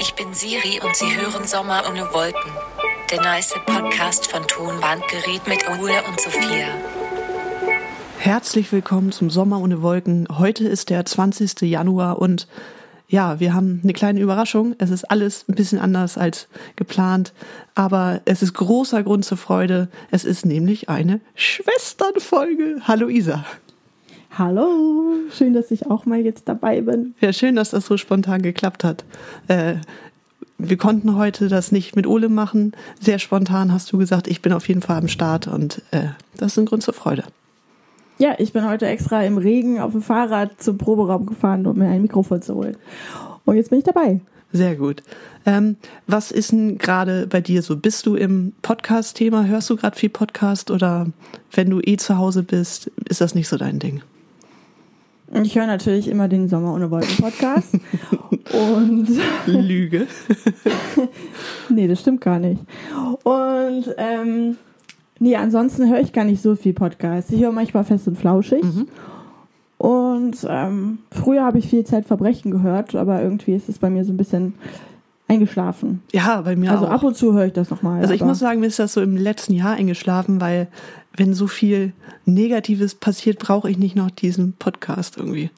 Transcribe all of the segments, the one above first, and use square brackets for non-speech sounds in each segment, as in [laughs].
Ich bin Siri und Sie hören Sommer ohne Wolken. Der nice Podcast von Tonbandgerät mit Ole und Sophia. Herzlich willkommen zum Sommer ohne Wolken. Heute ist der 20. Januar und ja, wir haben eine kleine Überraschung. Es ist alles ein bisschen anders als geplant, aber es ist großer Grund zur Freude. Es ist nämlich eine Schwesternfolge. Hallo Isa. Hallo, schön, dass ich auch mal jetzt dabei bin. Ja, schön, dass das so spontan geklappt hat. Äh, wir konnten heute das nicht mit Ole machen. Sehr spontan hast du gesagt, ich bin auf jeden Fall am Start und äh, das ist ein Grund zur Freude. Ja, ich bin heute extra im Regen auf dem Fahrrad zum Proberaum gefahren, um mir ein Mikrofon zu holen. Und jetzt bin ich dabei. Sehr gut. Ähm, was ist denn gerade bei dir so? Bist du im Podcast-Thema? Hörst du gerade viel Podcast oder wenn du eh zu Hause bist, ist das nicht so dein Ding? Ich höre natürlich immer den Sommer ohne Wolken Podcast. und [laughs] Lüge. [laughs] nee, das stimmt gar nicht. Und ähm, nee, ansonsten höre ich gar nicht so viel Podcast. Ich höre manchmal fest und flauschig. Mhm. Und ähm, früher habe ich viel Zeit Verbrechen gehört, aber irgendwie ist es bei mir so ein bisschen eingeschlafen. Ja, bei mir also auch. ab und zu höre ich das nochmal. Also ich muss sagen, mir ist das so im letzten Jahr eingeschlafen, weil wenn so viel Negatives passiert, brauche ich nicht noch diesen Podcast irgendwie.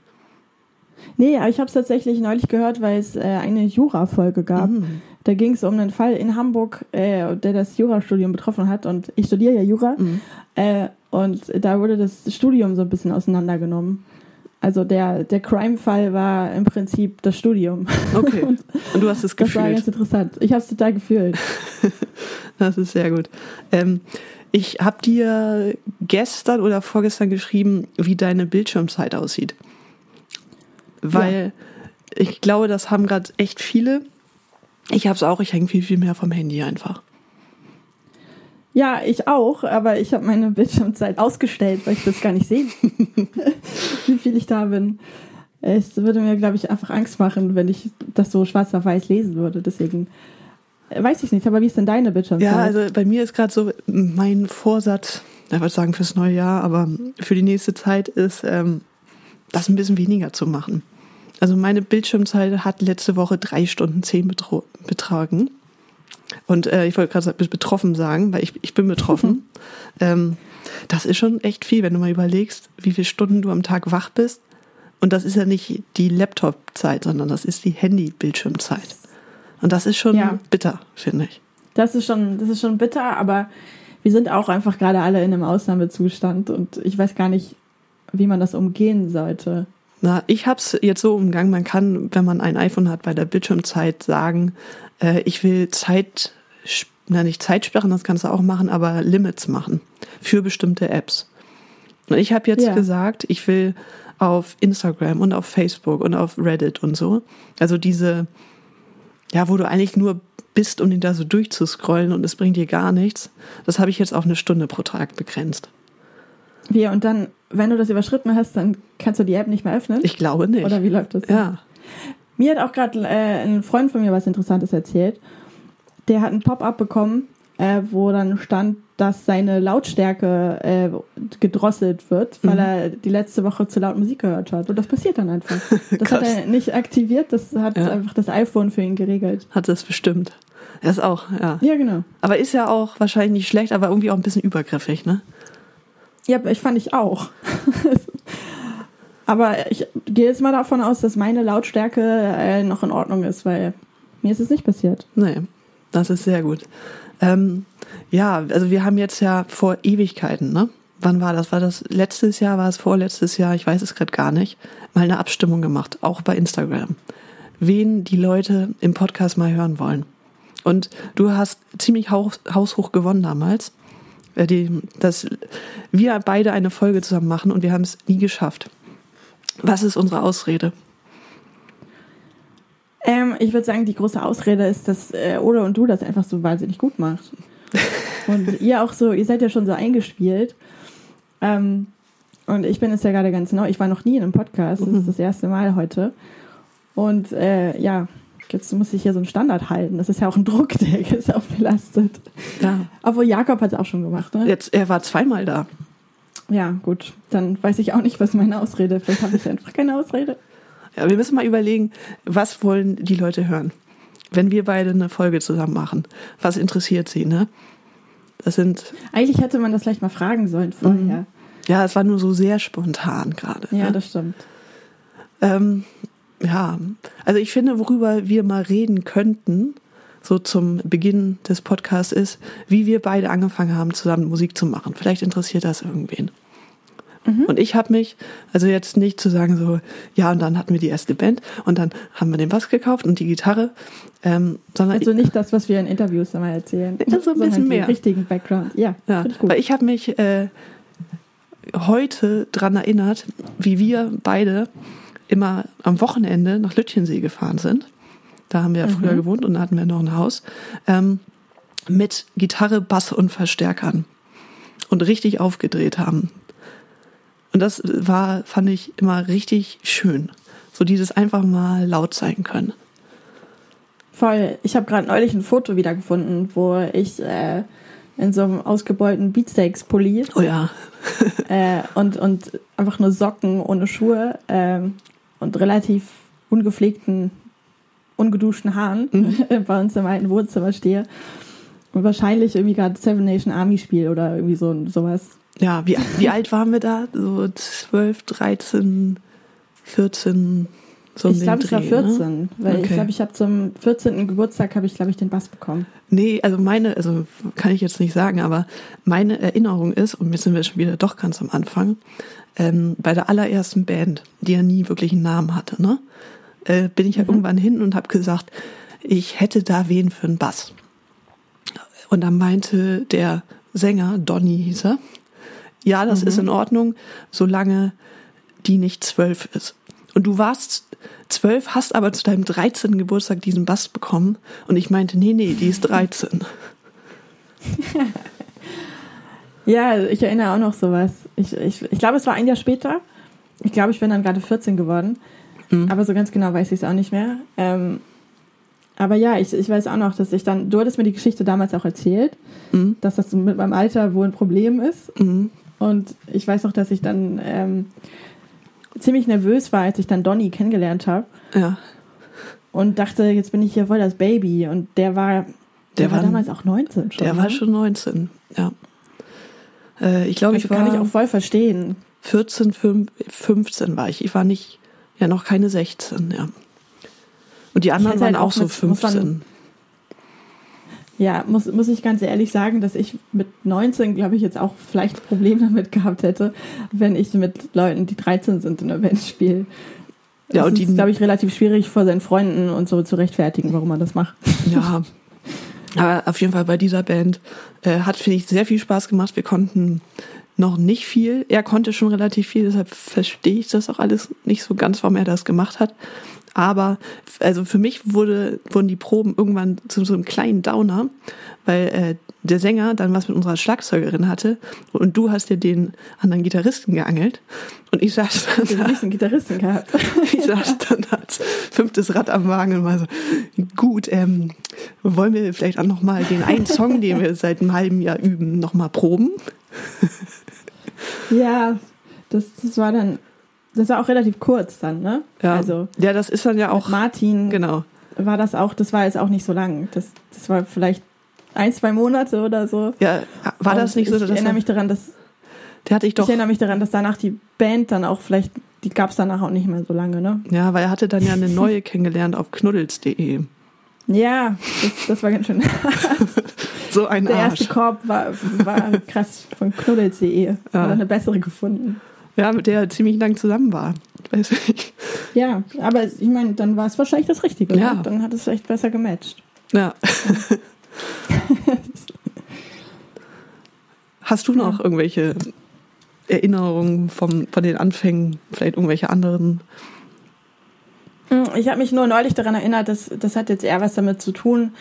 Nee, aber ich habe es tatsächlich neulich gehört, weil es äh, eine Jura-Folge gab. Mhm. Da ging es um einen Fall in Hamburg, äh, der das Jurastudium betroffen hat. Und ich studiere ja Jura. Mhm. Äh, und da wurde das Studium so ein bisschen auseinandergenommen. Also der, der Crime-Fall war im Prinzip das Studium. Okay. und, [laughs] und, du hast es gefühlt. Das war ganz interessant. Ich habe es total gefühlt. [laughs] das ist sehr gut. Ähm, ich habe dir gestern oder vorgestern geschrieben, wie deine Bildschirmzeit aussieht. Weil ja. ich glaube, das haben gerade echt viele. Ich habe es auch, ich hänge viel, viel mehr vom Handy einfach. Ja, ich auch, aber ich habe meine Bildschirmzeit ausgestellt, weil ich das gar nicht sehe, [laughs] wie viel ich da bin. Es würde mir, glaube ich, einfach Angst machen, wenn ich das so schwarz auf weiß lesen würde. Deswegen weiß ich nicht, aber wie ist denn deine Bildschirmzeit? Ja, also bei mir ist gerade so mein Vorsatz, ich würde sagen fürs neue Jahr, aber für die nächste Zeit ist, ähm, das ein bisschen weniger zu machen. Also meine Bildschirmzeit hat letzte Woche drei Stunden zehn betragen. Und äh, ich wollte gerade betroffen sagen, weil ich, ich bin betroffen. [laughs] ähm, das ist schon echt viel, wenn du mal überlegst, wie viele Stunden du am Tag wach bist. Und das ist ja nicht die Laptop-Zeit, sondern das ist die Handy-Bildschirmzeit. Und das ist schon ja. bitter, finde ich. Das ist schon, das ist schon bitter, aber wir sind auch einfach gerade alle in einem Ausnahmezustand und ich weiß gar nicht, wie man das umgehen sollte. Na, ich habe es jetzt so umgangen, man kann, wenn man ein iPhone hat, bei der Bildschirmzeit sagen, äh, ich will Zeit, na nicht Zeitsperren, das kannst du auch machen, aber Limits machen für bestimmte Apps. Und ich habe jetzt ja. gesagt, ich will auf Instagram und auf Facebook und auf Reddit und so, also diese, ja, wo du eigentlich nur bist, um den da so durchzuscrollen und es bringt dir gar nichts, das habe ich jetzt auf eine Stunde pro Tag begrenzt. Wie, und dann, wenn du das überschritten hast, dann kannst du die App nicht mehr öffnen? Ich glaube nicht. Oder wie läuft das? Ja. Mir hat auch gerade äh, ein Freund von mir was Interessantes erzählt. Der hat ein Pop-up bekommen, äh, wo dann stand, dass seine Lautstärke äh, gedrosselt wird, weil mhm. er die letzte Woche zu laut Musik gehört hat. Und das passiert dann einfach. [laughs] Das hat er nicht aktiviert, das hat ja. einfach das iPhone für ihn geregelt. Hat das bestimmt. Er ist auch, ja. Ja, genau. Aber ist ja auch wahrscheinlich nicht schlecht, aber irgendwie auch ein bisschen übergriffig, ne? Ja, ich fand ich auch. [laughs] Aber ich gehe jetzt mal davon aus, dass meine Lautstärke äh, noch in Ordnung ist, weil mir ist es nicht passiert. Nee, das ist sehr gut. Ähm, ja, also wir haben jetzt ja vor Ewigkeiten, ne? Wann war das? War das letztes Jahr? War es vorletztes Jahr? Ich weiß es gerade gar nicht. Mal eine Abstimmung gemacht, auch bei Instagram. Wen die Leute im Podcast mal hören wollen. Und du hast ziemlich haus, haushoch gewonnen damals. Äh, die, dass wir beide eine Folge zusammen machen und wir haben es nie geschafft. Was ist unsere Ausrede? Ähm, ich würde sagen, die große Ausrede ist, dass äh, Ole und du das einfach so wahnsinnig gut macht. [laughs] und ihr auch so, ihr seid ja schon so eingespielt. Ähm, und ich bin jetzt ja gerade ganz neu. Ich war noch nie in einem Podcast. Das ist mhm. das erste Mal heute. Und äh, ja, jetzt muss ich hier so einen Standard halten. Das ist ja auch ein Druck, der ist auch belastet. Ja. Obwohl Jakob hat es auch schon gemacht, ne? Jetzt, er war zweimal da. Ja, gut. Dann weiß ich auch nicht, was meine Ausrede. Vielleicht habe ich einfach keine Ausrede. Ja, wir müssen mal überlegen, was wollen die Leute hören? wenn wir beide eine Folge zusammen machen, was interessiert sie, ne? Das sind. Eigentlich hätte man das vielleicht mal fragen sollen vorher. Ja, es war nur so sehr spontan gerade. Ja, ne? das stimmt. Ähm, ja, also ich finde, worüber wir mal reden könnten, so zum Beginn des Podcasts, ist, wie wir beide angefangen haben, zusammen Musik zu machen. Vielleicht interessiert das irgendwen. Und ich habe mich, also jetzt nicht zu sagen so, ja, und dann hatten wir die erste Band und dann haben wir den Bass gekauft und die Gitarre, ähm, sondern Also nicht das, was wir in Interviews immer erzählen. Ja, so ein sondern bisschen mehr. richtigen Background. Ja, Ja, ich gut. weil ich habe mich äh, heute dran erinnert, wie wir beide immer am Wochenende nach Lütchensee gefahren sind. Da haben wir ja Mhm. früher gewohnt und da hatten wir noch ein Haus. Ähm, mit Gitarre, Bass und Verstärkern. Und richtig aufgedreht haben. Und das war, fand ich immer richtig schön. So dieses einfach mal laut sein können. Voll. Ich habe gerade neulich ein Foto wiedergefunden, wo ich äh, in so einem ausgebeulten Beatsteaks-Pulli Oh ja. [laughs] äh, und, und einfach nur Socken ohne Schuhe ähm, und relativ ungepflegten, ungeduschten Haaren [laughs] bei uns im alten Wohnzimmer stehe. Und wahrscheinlich irgendwie gerade Seven Nation Army Spiel oder irgendwie so sowas. Ja, wie, wie alt waren wir da? So 12, 13, 14, so ich glaube, ich war Dreh, 14, Ne? weil ich Okay. glaube, ich habe zum 14. Geburtstag habe ich glaube ich den Bass bekommen. Nee, also meine, also kann ich jetzt nicht sagen, aber meine Erinnerung ist, und jetzt sind wir schon wieder doch ganz am Anfang, ähm, bei der allerersten Band, die ja nie wirklich einen Namen hatte, ne? Äh, bin ich ja irgendwann hin und habe gesagt, ich hätte da wen für einen Bass. Und dann meinte der Sänger, Donny hieß er, ja, das ist in Ordnung, solange die nicht zwölf ist. Und du warst zwölf, hast aber zu deinem 13. Geburtstag diesen Bass bekommen. Und ich meinte, nee, nee, die ist 13. [laughs] Ja, ich erinnere auch noch sowas. Ich, ich, ich glaube, es war ein Jahr später. Ich glaube, ich bin dann gerade 14 geworden. Aber so ganz genau weiß ich es auch nicht mehr. Ähm, aber ja, ich, ich weiß auch noch, dass ich dann, du hattest mir die Geschichte damals auch erzählt, Mhm. dass das mit meinem Alter wohl ein Problem ist. Mhm. Und ich weiß noch, dass ich dann ähm, ziemlich nervös war, als ich dann Donny kennengelernt habe Ja, und dachte, jetzt bin ich hier voll das Baby. Und der war, der, Der war war- damals auch 19 schon. der war ne? schon 19, ja. Äh, ich glaube, Also ich war kann ich auch voll verstehen. 14, 5, 15 war ich. Ich war nicht, ja, noch keine 16, ja. Und die anderen waren halt auch auch so mit- muss man- 15. Ja, muss, muss ich ganz ehrlich sagen, dass ich mit 19, glaube ich, jetzt auch vielleicht ein Problem [laughs] damit gehabt hätte, wenn ich mit Leuten, die 13 sind, in der Band spiele. Ja, und ist, die- glaube ich, relativ schwierig vor seinen Freunden und so zu rechtfertigen, warum man das macht. Ja. [laughs] Aber auf jeden Fall bei dieser Band äh, hat, finde ich, sehr viel Spaß gemacht. Wir konnten noch nicht viel. Er konnte schon relativ viel, deshalb verstehe ich das auch alles nicht so ganz, warum er das gemacht hat. Aber also für mich wurde, wurden die Proben irgendwann zu so einem kleinen Downer, weil äh, der Sänger dann was mit unserer Schlagzeugerin hatte und du hast dir den anderen Gitarristen geangelt und ich saß Ich dann nicht einen Gitarristen gehabt. [laughs] ich saß dann als fünftes Rad am Wagen und war so, gut, ähm, wollen wir vielleicht auch noch mal den einen Song, den wir seit einem halben Jahr üben, noch mal proben? Ja, das, das war dann, das war auch relativ kurz dann, ne? Ja, Also ja das ist dann ja auch Martin genau. war das auch, das war jetzt auch nicht so lang. Das, das war vielleicht ein, zwei Monate oder so. Ja, war das Und nicht so, Ich erinnere er, mich daran, dass der hatte ich doch, Ich erinnere mich daran, dass danach die Band dann auch vielleicht, die gab es danach auch nicht mehr so lange, ne? ja, weil er hatte dann ja eine neue [laughs] kennengelernt auf knuddels.de. Ja, das, das war ganz schön. [laughs] [laughs] So ein Der Arsch. erste Korb war, war [laughs] krass von knuddels.de. Ja. Oder eine bessere gefunden. Ja, mit der er ziemlich lang zusammen war. Weiß ich. Ja, aber ich meine, dann war es wahrscheinlich das Richtige. Ja. Ne? Dann hat es echt besser gematcht. Ja. [laughs] Hast du noch irgendwelche Erinnerungen vom, von den Anfängen, vielleicht irgendwelche anderen? Hm, Ich habe mich nur neulich daran erinnert, dass das hat jetzt eher was damit zu tun,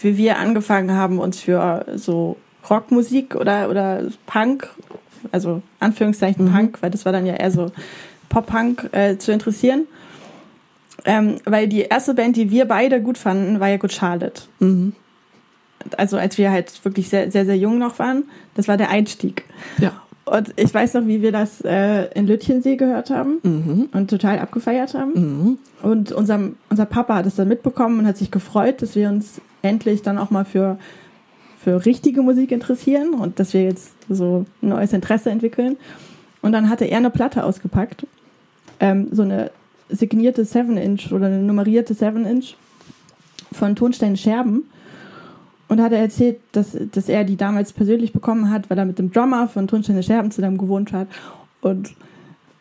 wie wir angefangen haben, uns für so Rockmusik oder, oder Punk, also Anführungszeichen Punk, weil das war dann ja eher so Pop-Punk äh, zu interessieren. Ähm, weil die erste Band, die wir beide gut fanden, war ja Good Charlotte. Mhm. Also als wir halt wirklich sehr, sehr, sehr jung noch waren. Das war der Einstieg. Ja. Und ich weiß noch, wie wir das äh, in Lütchensee gehört haben Mhm. und total abgefeiert haben. Und unser, unser Papa hat es dann mitbekommen und hat sich gefreut, dass wir uns endlich dann auch mal für, für richtige Musik interessieren und dass wir jetzt so ein neues Interesse entwickeln. Und dann hatte er eine Platte ausgepackt, ähm, so eine signierte 7-Inch oder eine nummerierte 7-Inch von Tonstein Scherben. Und hat er erzählt, dass, dass er die damals persönlich bekommen hat, weil er mit dem Drummer von Tonsteine Scherben zusammen gewohnt hat. Und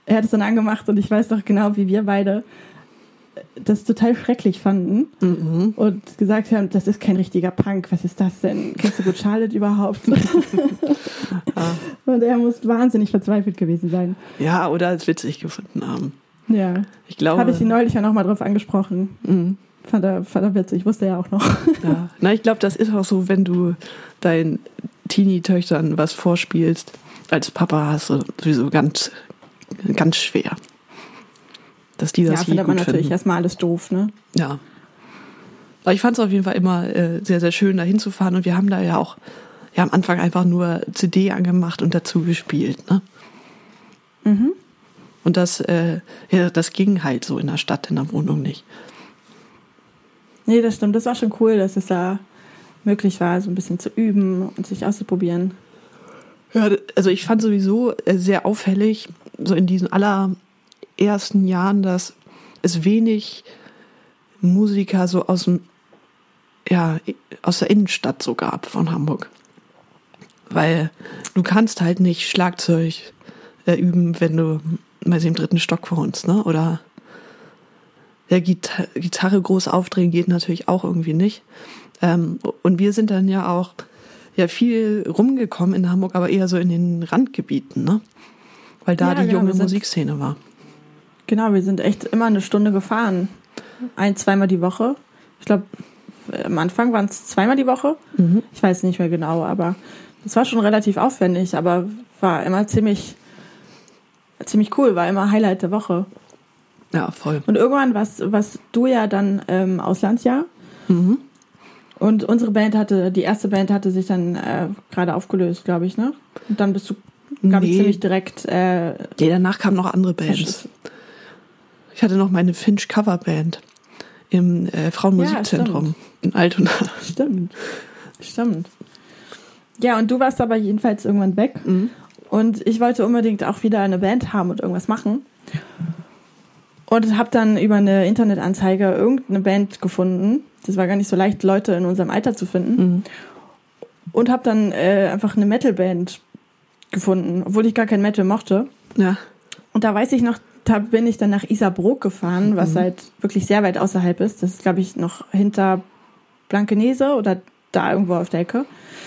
er hat es dann angemacht und ich weiß noch genau, wie wir beide das total schrecklich fanden und gesagt haben, das ist kein richtiger Punk, was ist das denn? Kennst du gut Charlotte überhaupt? [laughs] Und er muss wahnsinnig verzweifelt gewesen sein. Ja, oder als witzig gefunden haben. Ja. Ich glaube. Habe ich ihn neulich ja nochmal drauf angesprochen. Mhm. Fand er, fand er witzig, wusste er auch noch. Ja. Na, ich glaube, das ist auch so, wenn du deinen Teenie-Töchtern was vorspielst. Als Papa hast du sowieso ganz, ganz schwer. Dass die Ja, das je findet man natürlich finden. erstmal alles doof, ne? Ja. Aber ich fand es auf jeden Fall immer äh, sehr, sehr schön, da hinzufahren. Und wir haben da ja auch ja, am Anfang einfach nur CD angemacht und dazu gespielt. Ne? Mhm. Und das, äh, ja, das ging halt so in der Stadt, in der Wohnung nicht. Nee, das stimmt. Das war schon cool, dass es da möglich war, so ein bisschen zu üben und sich auszuprobieren. Ja, also ich fand sowieso äh, sehr auffällig, so in diesen allerersten Jahren, dass es wenig Musiker so aus dem, ja, aus der Innenstadt so gab von Hamburg. Weil du kannst halt nicht Schlagzeug äh, üben, wenn du mal im dritten Stock wohnst, ne? Oder der Gita Gitarre groß aufdrehen geht natürlich auch irgendwie nicht. Ähm, und wir sind dann ja auch ja viel rumgekommen in Hamburg, aber eher so in den Randgebieten, ne? Weil da Ja, die genau, junge Musikszene war. Genau, wir sind echt immer eine Stunde gefahren. Ein, zweimal die Woche. Ich glaube, am Anfang waren es zweimal die Woche. Mhm. Ich weiß nicht mehr genau, aber das war schon relativ aufwendig, aber war immer ziemlich, ziemlich cool, war immer Highlight der Woche. Ja, voll. Und irgendwann warst, warst du ja dann ähm, Auslandsjahr. Mhm. Und unsere Band hatte, die erste Band hatte sich dann äh, gerade aufgelöst, glaube ich, ne? Und dann bist du, glaube ich, Nee. ziemlich direkt äh, Ja, danach kamen noch andere Bands. Ich hatte noch meine Finch Coverband im äh, Frauenmusikzentrum in Altona. [laughs] Stimmt. Stimmt. Ja, und du warst aber jedenfalls irgendwann weg. Mhm. Und ich wollte unbedingt auch wieder eine Band haben und irgendwas machen. Und habe dann über eine Internetanzeige irgendeine Band gefunden. Das war gar nicht so leicht, Leute in unserem Alter zu finden. Mhm. Und habe dann äh, einfach eine Metalband gefunden, obwohl ich gar kein Metal mochte. Ja. Und da weiß ich noch, da bin ich dann nach Isarbrook gefahren, was halt wirklich sehr weit außerhalb ist. Das ist, glaube ich, noch hinter Blankenese oder da irgendwo auf der Ecke.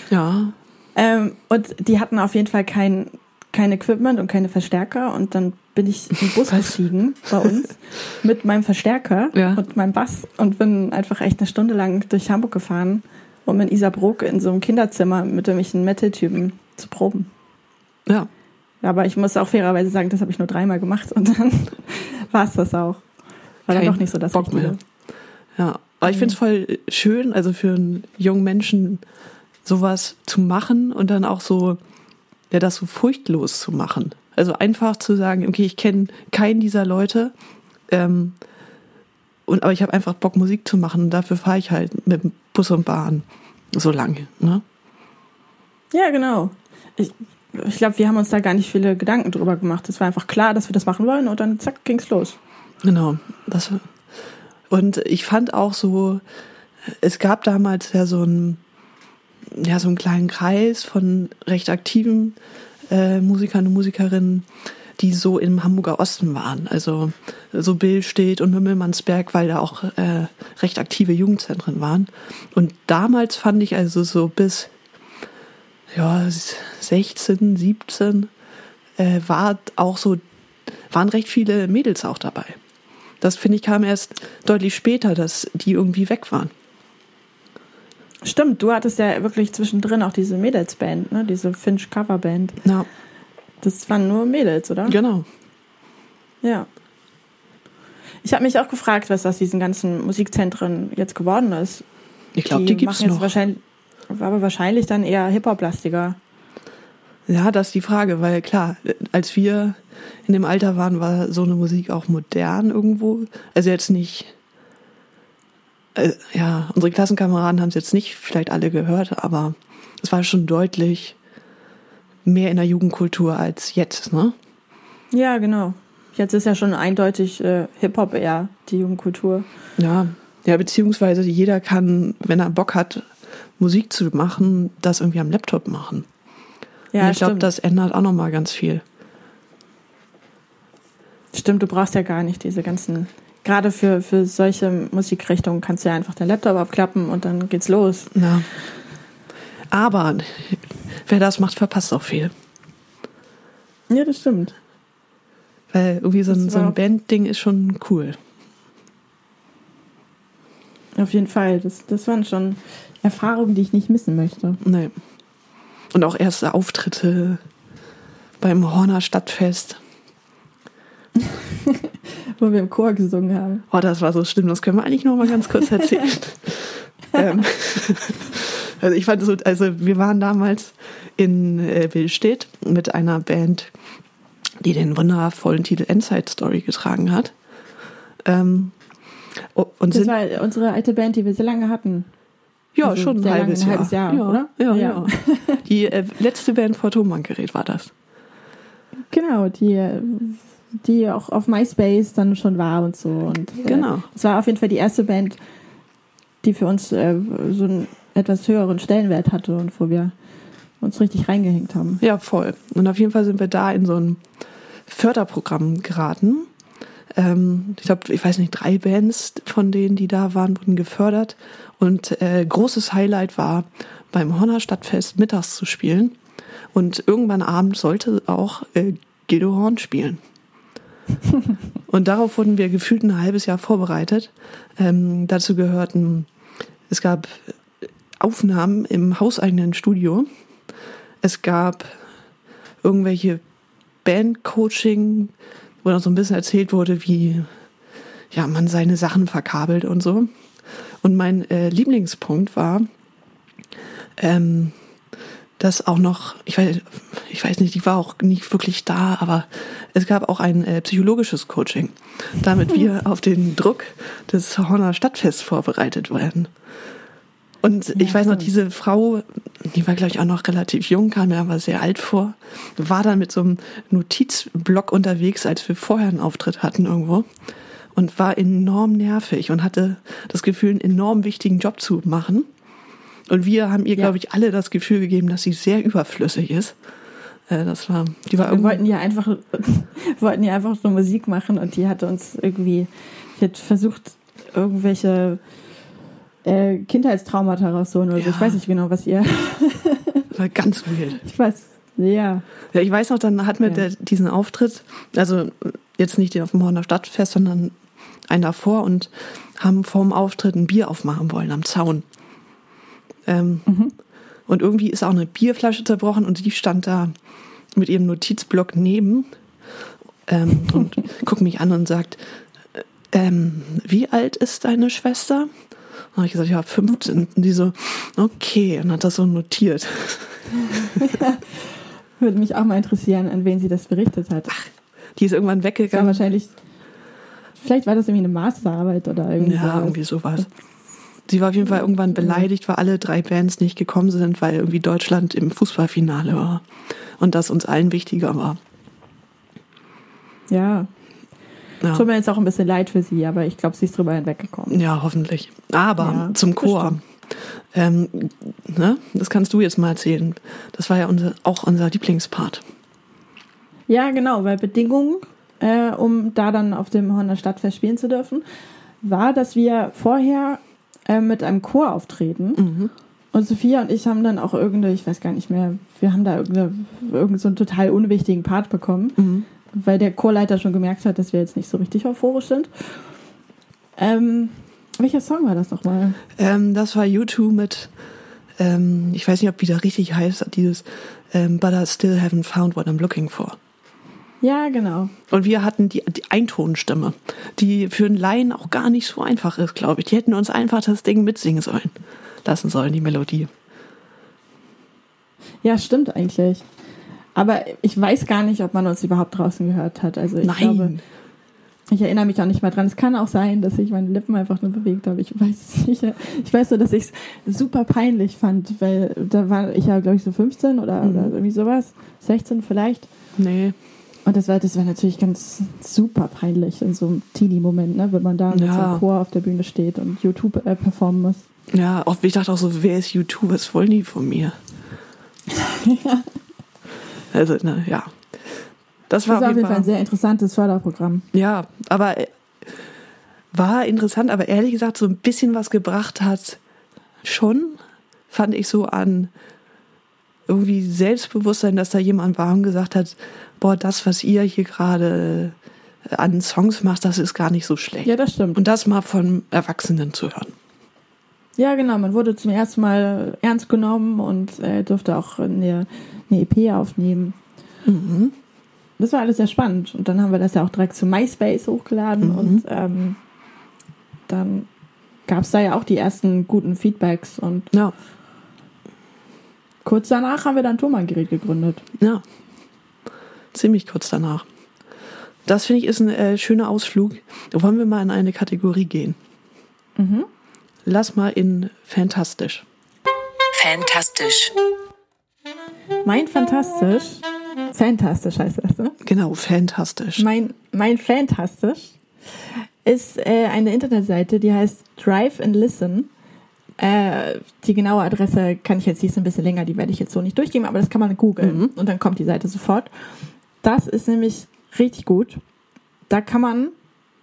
Ja. Ähm, und die hatten auf jeden Fall kein, kein Equipment und keine Verstärker. Und dann bin ich den Bus gestiegen bei uns [laughs] mit meinem Verstärker Ja. und meinem Bass und bin einfach echt eine Stunde lang durch Hamburg gefahren, um in Isarbrook in so einem Kinderzimmer mit irgendwelchen Metal-Typen zu proben. Ja. Aber ich muss auch fairerweise sagen, das habe ich nur dreimal gemacht und dann [laughs] war es das auch. War dann Kein doch nicht so das Bock Richtige. mehr. Ja. Aber ich finde es voll schön, also für einen jungen Menschen sowas zu machen und dann auch so, ja, das so furchtlos zu machen. Also einfach zu sagen, okay, ich kenne keinen dieser Leute, ähm, und, aber ich habe einfach Bock, Musik zu machen und dafür fahre ich halt mit Bus und Bahn so lange. Ne? Ja, genau. Ich, ich glaube, wir haben uns da gar nicht viele Gedanken drüber gemacht. Es war einfach klar, dass wir das machen wollen und dann zack, ging's los. Genau. Das, und ich fand auch so, es gab damals ja so einen, ja, so einen kleinen Kreis von recht aktiven äh, Musikern und Musikerinnen, die so im Hamburger Osten waren. Also so Billstedt und Mümmelmannsberg, weil da auch äh, recht aktive Jugendzentren waren. Und damals fand ich also so bis ja, 16, 17 äh, war auch so, waren recht viele Mädels auch dabei. Das finde ich kam erst deutlich später, dass die irgendwie weg waren. Stimmt, du hattest ja wirklich zwischendrin auch diese Mädelsband, ne? diese Finch Coverband. Ja, Das waren nur Mädels, oder? genau. Ja. Ich habe mich auch gefragt, was aus diesen ganzen Musikzentren jetzt geworden ist. Ich glaube, die, gibt's machen jetzt noch. wahrscheinlich, aber wahrscheinlich dann eher Hip-Hop-lastiger. Ja, das ist die Frage, weil klar, als wir in dem Alter waren, war so eine Musik auch modern irgendwo. Also jetzt nicht, äh, ja, unsere Klassenkameraden haben es jetzt nicht vielleicht alle gehört, aber es war schon deutlich mehr in der Jugendkultur als jetzt, ne? Ja, genau. Jetzt ist ja schon eindeutig äh, Hip-Hop eher die Jugendkultur. Ja, ja, beziehungsweise jeder kann, wenn er Bock hat, Musik zu machen, das irgendwie am Laptop machen. Ja, Und ich glaube, das ändert auch nochmal ganz viel. Stimmt, du brauchst ja gar nicht diese ganzen. Gerade für, für solche Musikrichtungen kannst du ja einfach dein Laptop abklappen und dann geht's los. Ja. Aber wer das macht, verpasst auch viel. Ja, das stimmt. Weil irgendwie so ein, so ein Bandding ist schon cool. Auf jeden Fall. Das, das waren schon Erfahrungen, die ich nicht missen möchte. Nee. Und auch erste Auftritte beim Horner Stadtfest. [laughs] Wo wir im Chor gesungen haben. Oh, das war so schlimm. Das können wir eigentlich noch mal ganz kurz erzählen. [laughs] ähm, [laughs] also ich fand so, also wir waren damals in äh, Willstedt mit einer Band, die den wundervollen Titel Inside Story getragen hat. Ähm, und Das war unsere alte Band, die wir sehr lange hatten. Ja, also schon ein lange, halbes ein Jahr. Jahr, ja, oder? Ja, Ja. ja. Die äh, letzte Band vor Tonbandgerät war das. Genau, die, die auch auf MySpace dann schon war und so. Und, äh, Genau. Es war auf jeden Fall die erste Band, die für uns äh, so einen etwas höheren Stellenwert hatte und wo wir uns richtig reingehängt haben. Ja, voll. Und auf jeden Fall sind wir da in so ein Förderprogramm geraten. Ähm, ich glaube, ich weiß nicht, drei Bands von denen, die da waren, wurden gefördert. Und äh, großes Highlight war, beim Horner Stadtfest mittags zu spielen. Und irgendwann abends sollte auch äh, Guido Horn spielen. [laughs] Und darauf wurden wir gefühlt ein halbes Jahr vorbereitet. Ähm, dazu gehörten, es gab Aufnahmen im hauseigenen Studio. Es gab irgendwelche Bandcoaching, wo dann so ein bisschen erzählt wurde, wie ja, man seine Sachen verkabelt und so. Und mein äh, Lieblingspunkt war, ähm, dass auch noch, ich weiß, ich weiß nicht, die war auch nicht wirklich da, aber es gab auch ein äh, psychologisches Coaching, damit wir [laughs] auf den Druck des Horner Stadtfests vorbereitet werden. Und ich weiß noch, diese Frau, die war, glaube ich, auch noch relativ jung, kam mir aber sehr alt vor, war dann mit so einem Notizblock unterwegs, als wir vorher einen Auftritt hatten irgendwo und war enorm nervig und hatte das Gefühl, einen enorm wichtigen Job zu machen. Und wir haben ihr, Ja. glaube ich, alle das Gefühl gegeben, dass sie sehr überflüssig ist. Äh, das war, die war Wir wollten ja einfach, [laughs] wollten ja einfach so Musik machen und die hatte uns irgendwie, die hat versucht, irgendwelche äh, Kindheitstraumata rauszuholen oder so. Ja. Ich weiß nicht genau, was ihr. war ganz weird. [laughs] Ich weiß, ja. Ja, ich weiß noch, dann hatten wir Ja. der, diesen Auftritt, also jetzt nicht den auf dem Horner Stadtfest, sondern einen davor und haben vorm Auftritt ein Bier aufmachen wollen am Zaun. Ähm, Und irgendwie ist auch eine Bierflasche zerbrochen und die stand da mit ihrem Notizblock neben ähm, [laughs] und guckt mich an und sagt, äh, ähm, wie alt ist deine Schwester? Und habe ich gesagt, ja, 15. Und die so, okay, und hat das so notiert. [laughs] Würde mich auch mal interessieren, an wen sie das berichtet hat. Die ist irgendwann Das war weggegangen. wahrscheinlich. Vielleicht war das irgendwie eine Masterarbeit oder irgendwie Ja, sowas. irgendwie sowas. Sie war auf jeden Fall irgendwann beleidigt, weil alle drei Bands nicht gekommen sind, weil irgendwie Deutschland im Fußballfinale war. Und das uns allen wichtiger war. Ja. Ja, Tut mir jetzt auch ein bisschen leid für sie, aber ich glaube, sie ist drüber hinweggekommen. ja hoffentlich. Aber Ja, zum Chor. Ähm, ne? Das kannst du jetzt mal erzählen. Das war ja unser, auch unser Lieblingspart. Ja, genau, weil Bedingung, äh, um da dann auf dem Horner Stadtfest spielen zu dürfen, war, dass wir vorher äh, mit einem Chor auftreten. Mhm. Und Sophia und ich haben dann auch irgendeine, ich weiß gar nicht mehr, wir haben da irgendeine, irgendeinen so einen total unwichtigen Part bekommen, Mhm. weil der Chorleiter schon gemerkt hat, dass wir jetzt nicht so richtig euphorisch sind. Ähm, welcher Song war das nochmal? Ähm, das war U2 mit, ähm, ich weiß nicht, ob wieder richtig heißt, dieses ähm, But I still haven't found what I'm looking for. Ja, genau. Und wir hatten die, die Eintonstimme, die für einen Laien auch gar nicht so einfach ist, glaube ich. Die hätten uns einfach das Ding mitsingen sollen, lassen sollen, die Melodie. Ja, stimmt eigentlich. Aber ich weiß gar nicht, ob man uns überhaupt draußen gehört hat. Also ich Nein. glaube, ich erinnere mich auch nicht mal dran. Es kann auch sein, dass ich meine Lippen einfach nur bewegt habe. Ich weiß nicht. Ich weiß nur, dass ich es super peinlich fand, weil da war ich ja, glaube ich, so 15 oder, Mhm. oder irgendwie sowas. 16 vielleicht. Nee. Und das war, das war natürlich ganz super peinlich in so einem Teenie-Moment, ne? wenn man da mit so Ja. einem Chor auf der Bühne steht und YouTube äh, performen muss. Ja, auch, ich dachte auch so, wer ist YouTube? Was wollen die von mir? [laughs] Also, na, ja. Das war Das war auf jeden Fall ein sehr interessantes Förderprogramm. Ja, aber äh, war interessant, aber ehrlich gesagt, so ein bisschen was gebracht hat schon, fand ich so an irgendwie Selbstbewusstsein, dass da jemand war und gesagt hat, boah, das, was ihr hier gerade äh, an Songs macht, das ist gar nicht so schlecht. Ja, das stimmt. Und das mal von Erwachsenen zu hören. Ja, genau. Man wurde zum ersten Mal ernst genommen und äh, durfte auch eine, eine EP aufnehmen. Mhm. Das war alles sehr spannend. Und dann haben wir das ja auch direkt zu MySpace hochgeladen Mhm. und ähm, dann gab es da ja auch die ersten guten Feedbacks. Und Ja, kurz danach haben wir dann Thomann-Gerät gegründet. ja. Ziemlich kurz danach. Das finde ich ist ein äh, schöner Ausflug. Wollen wir mal in eine Kategorie gehen? Mhm. Lass mal in Fantastisch. Fantastisch. Mein Fantastisch, Fantastisch heißt das, ne? Genau, fantastisch. Mein, mein Fantastisch ist äh, eine Internetseite, die heißt Drive and Listen. Äh, die genaue Adresse kann ich jetzt, die ist ein bisschen länger, die werde ich jetzt so nicht durchgeben, aber das kann man googeln und dann kommt die Seite sofort. Das ist nämlich richtig gut. Da kann man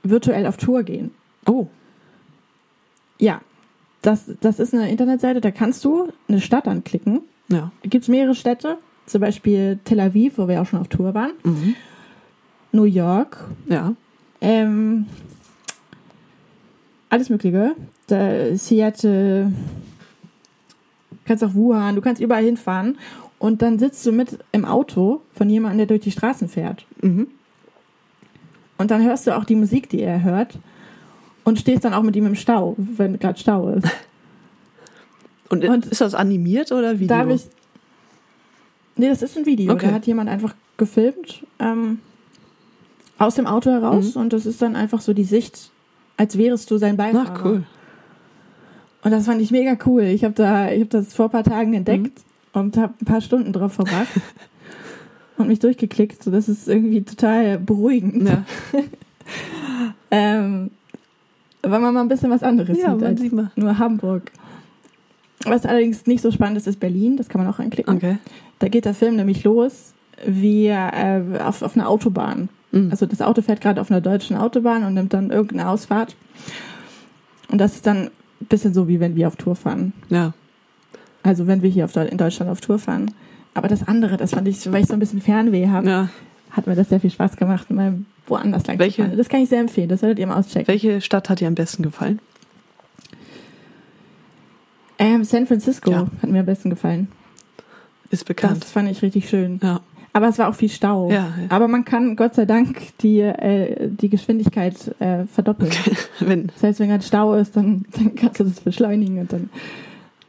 virtuell auf Tour gehen. Oh, Ja, das, das ist eine Internetseite, da kannst du eine Stadt anklicken. ja. Gibt es mehrere Städte, zum Beispiel Tel Aviv, wo wir auch schon auf Tour waren, New York, Ja. ähm, alles Mögliche. Da, Seattle, kannst auch Wuhan, du kannst überall hinfahren und dann sitzt du mit im Auto von jemandem, der durch die Straßen fährt. Mhm. Und dann hörst du auch die Musik, die er hört und stehst dann auch mit ihm im Stau, wenn gerade Stau ist. [laughs] Und, Und- ist das animiert oder Video? Darf ich. Nee, das ist ein Video. Okay. Da hat jemand einfach gefilmt ähm, aus dem Auto heraus Mhm. und das ist dann einfach so die Sicht, als wärest du sein Beifahrer. Ach, cool. Und das fand ich mega cool. Ich habe da, ich habe das vor ein paar Tagen entdeckt Mhm. und habe ein paar Stunden drauf verbracht [laughs] und mich durchgeklickt. So, das ist irgendwie total beruhigend, Ja, [laughs] ähm, weil man mal ein bisschen was anderes Ja, sieht man als sieht mal. nur Hamburg. Was allerdings nicht so spannend ist, ist Berlin. Das kann man auch anklicken. okay. Da geht der Film nämlich los wie äh, auf, auf einer Autobahn. Mhm. Also das Auto fährt gerade auf einer deutschen Autobahn und nimmt dann irgendeine Ausfahrt. Und das ist dann bisschen so, wie wenn wir auf Tour fahren. Ja. Also wenn wir hier auf, in Deutschland auf Tour fahren. Aber das andere, das fand ich, weil ich so ein bisschen Fernweh habe, ja. hat mir das sehr viel Spaß gemacht, mal woanders lang Welche? zu fahren. Das kann ich sehr empfehlen. Das solltet ihr mal auschecken. Welche Stadt hat dir am besten gefallen? Ähm, San Francisco Ja. hat mir am besten gefallen. Ist bekannt. Das fand ich richtig schön. ja. Aber es war auch viel Stau. Ja, ja. Aber man kann Gott sei Dank die, äh, die Geschwindigkeit äh, verdoppeln. [laughs] Wenn, Das heißt, wenn gerade Stau ist, dann, dann kannst du das beschleunigen und dann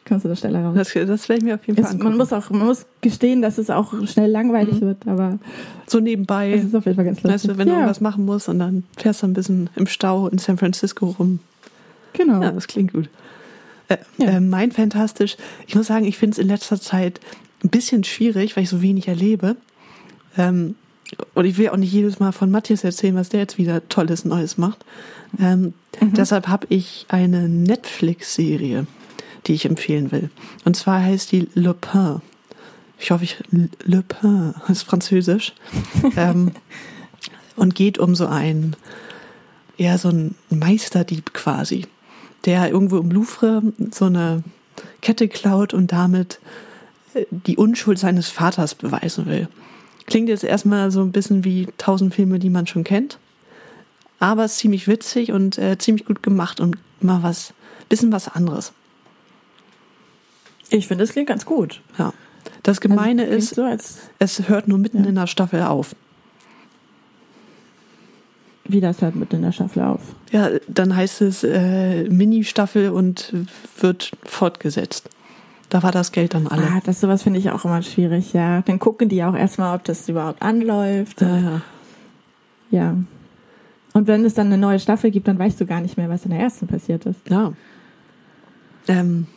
kommst du da schneller raus. das, das werde ich mir auf jeden Fall Es, man, muss auch, man muss gestehen, dass es auch schnell langweilig Mhm. wird, aber so nebenbei, es ist auf jeden Fall ganz lustig. weißt du, wenn du ja, irgendwas machen musst und dann fährst du ein bisschen im Stau in San Francisco rum. genau. Ja, das klingt gut. Äh, äh, mein Fantastisch, ich muss sagen, ich finde es in letzter Zeit ein bisschen schwierig, weil ich so wenig erlebe. Ähm, und ich will auch nicht jedes Mal von Matthias erzählen, was der jetzt wieder Tolles Neues macht. Ähm, Mhm. Deshalb habe ich eine Netflix-Serie, die ich empfehlen will. Und zwar heißt die Le Pen. Ich hoffe, ich Le Pen ist französisch. [laughs] ähm, und geht um so einen, ja, so einen Meisterdieb quasi, der irgendwo im Louvre so eine Kette klaut und damit äh, die Unschuld seines Vaters beweisen will. Klingt jetzt erstmal so ein bisschen wie tausend Filme, die man schon kennt. Aber es ist ziemlich witzig und äh, ziemlich gut gemacht und mal was, bisschen was anderes. Ich finde, das klingt ganz gut. Ja. Das Gemeine Also, ist, so, als es hört nur mitten Ja. in der Staffel auf. wie das halt mit in der Staffel auf. Ja, dann heißt es äh, Mini-Staffel und wird fortgesetzt. Da war das Geld dann alle. Ah, das sowas finde ich auch immer schwierig, ja. Dann gucken die auch erstmal, ob das überhaupt anläuft. ja, ja. Ja. Und wenn es dann eine neue Staffel gibt, dann weißt du gar nicht mehr, was in der ersten passiert ist. ja. Ähm,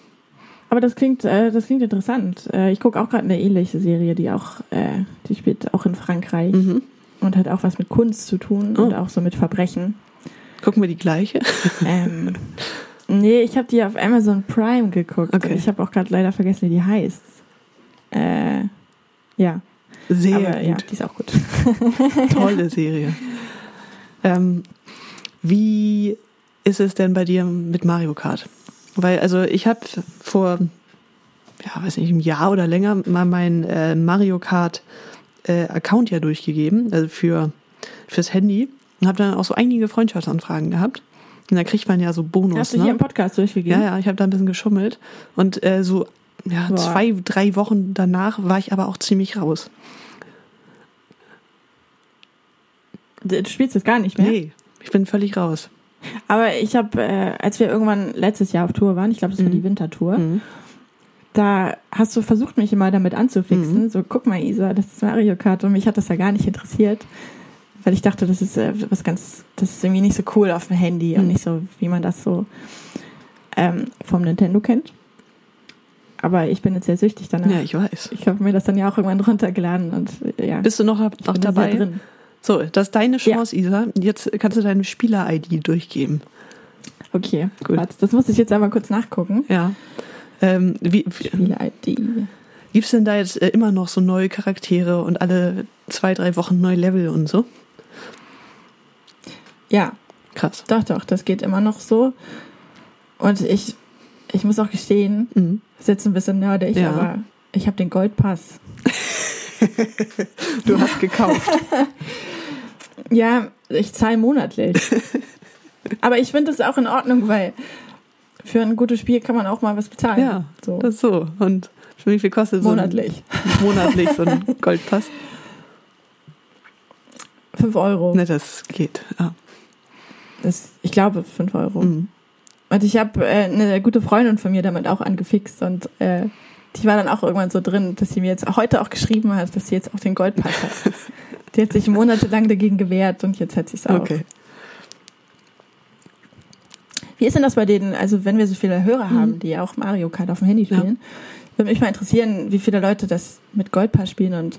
Aber das klingt, äh, das klingt interessant. Äh, ich gucke auch gerade eine ähnliche Serie, die auch, äh, die spielt auch in Frankreich mhm. und hat auch was mit Kunst zu tun und Oh. auch so mit Verbrechen. Gucken wir die gleiche? Ähm, [laughs] nee, ich habe die auf Amazon Prime geguckt. Okay. Ich habe auch gerade leider vergessen, wie die heißt. Äh, ja, Sehr aber ja, gut. die ist auch gut. [laughs] Tolle Serie. Ähm, wie ist es denn bei dir mit Mario Kart? Weil, also ich habe vor, ja, weiß nicht, einem Jahr oder länger mal meinen äh, Mario Kart äh, Account ja durchgegeben, also für fürs Handy und habe dann auch so einige Freundschaftsanfragen gehabt. Und da kriegt man ja so Bonus. Hast du ne? hier im Podcast durchgegeben? Ja, ja, ich habe da ein bisschen geschummelt. Und äh, so ja, Boah. zwei, drei Wochen danach war ich aber auch ziemlich raus. Du spielst es gar nicht mehr? Nee, ich bin völlig raus. Aber ich habe, äh, als wir irgendwann letztes Jahr auf Tour waren, ich glaube, das war Mhm. die Wintertour, Mhm. da hast du versucht, mich immer damit anzufixen. Mhm. So, guck mal, Isa, das ist Mario Kart. Und mich hat das ja gar nicht interessiert, weil ich dachte, das ist äh, was ganz, das ist irgendwie nicht so cool auf dem Handy und Mhm. nicht so, wie man das so ähm, vom Nintendo kennt. Aber ich bin jetzt sehr süchtig danach. Ja, ich weiß. ich habe mir das dann ja auch irgendwann runtergeladen und äh, ja. Bist du noch, noch dabei? drin. So, das ist deine Chance, Isa. Jetzt kannst du deine Spieler-ID durchgeben. Okay, Gut. Warte, das muss ich jetzt einmal kurz nachgucken. Ja. Ähm, wie, wie, Spiele-ID. Gibt es denn da jetzt äh, immer noch so neue Charaktere und alle zwei, drei Wochen neue Level und so? Ja, Krass. Doch, doch, das geht immer noch so. Und ich, ich muss auch gestehen, Mhm. ist jetzt ein bisschen nerdig, Ja. aber ich habe den Goldpass. [laughs] Du hast gekauft. [laughs] Ja, ich zahle monatlich. [laughs] aber ich finde das auch in Ordnung, weil für ein gutes Spiel kann man auch mal was bezahlen. ja, so. das ist so. Und für wie viel kostet monatlich. so ein, monatlich so ein Goldpass? Fünf Euro. Ne, das geht. Ja. Das, ich glaube, fünf Euro. Mhm. Und ich habe äh, eine gute Freundin von mir damit auch angefixt und äh, die war dann auch irgendwann so drin, dass sie mir jetzt heute auch geschrieben hat, dass sie jetzt auch den Goldpass hat. [laughs] die hat sich monatelang dagegen gewehrt und jetzt hat sie es auch. Okay. Wie ist denn das bei denen, also wenn wir so viele Hörer haben, die auch Mario Kart auf dem Handy Mhm. Ja. spielen, würde mich mal interessieren, wie viele Leute das mit Goldpass spielen und,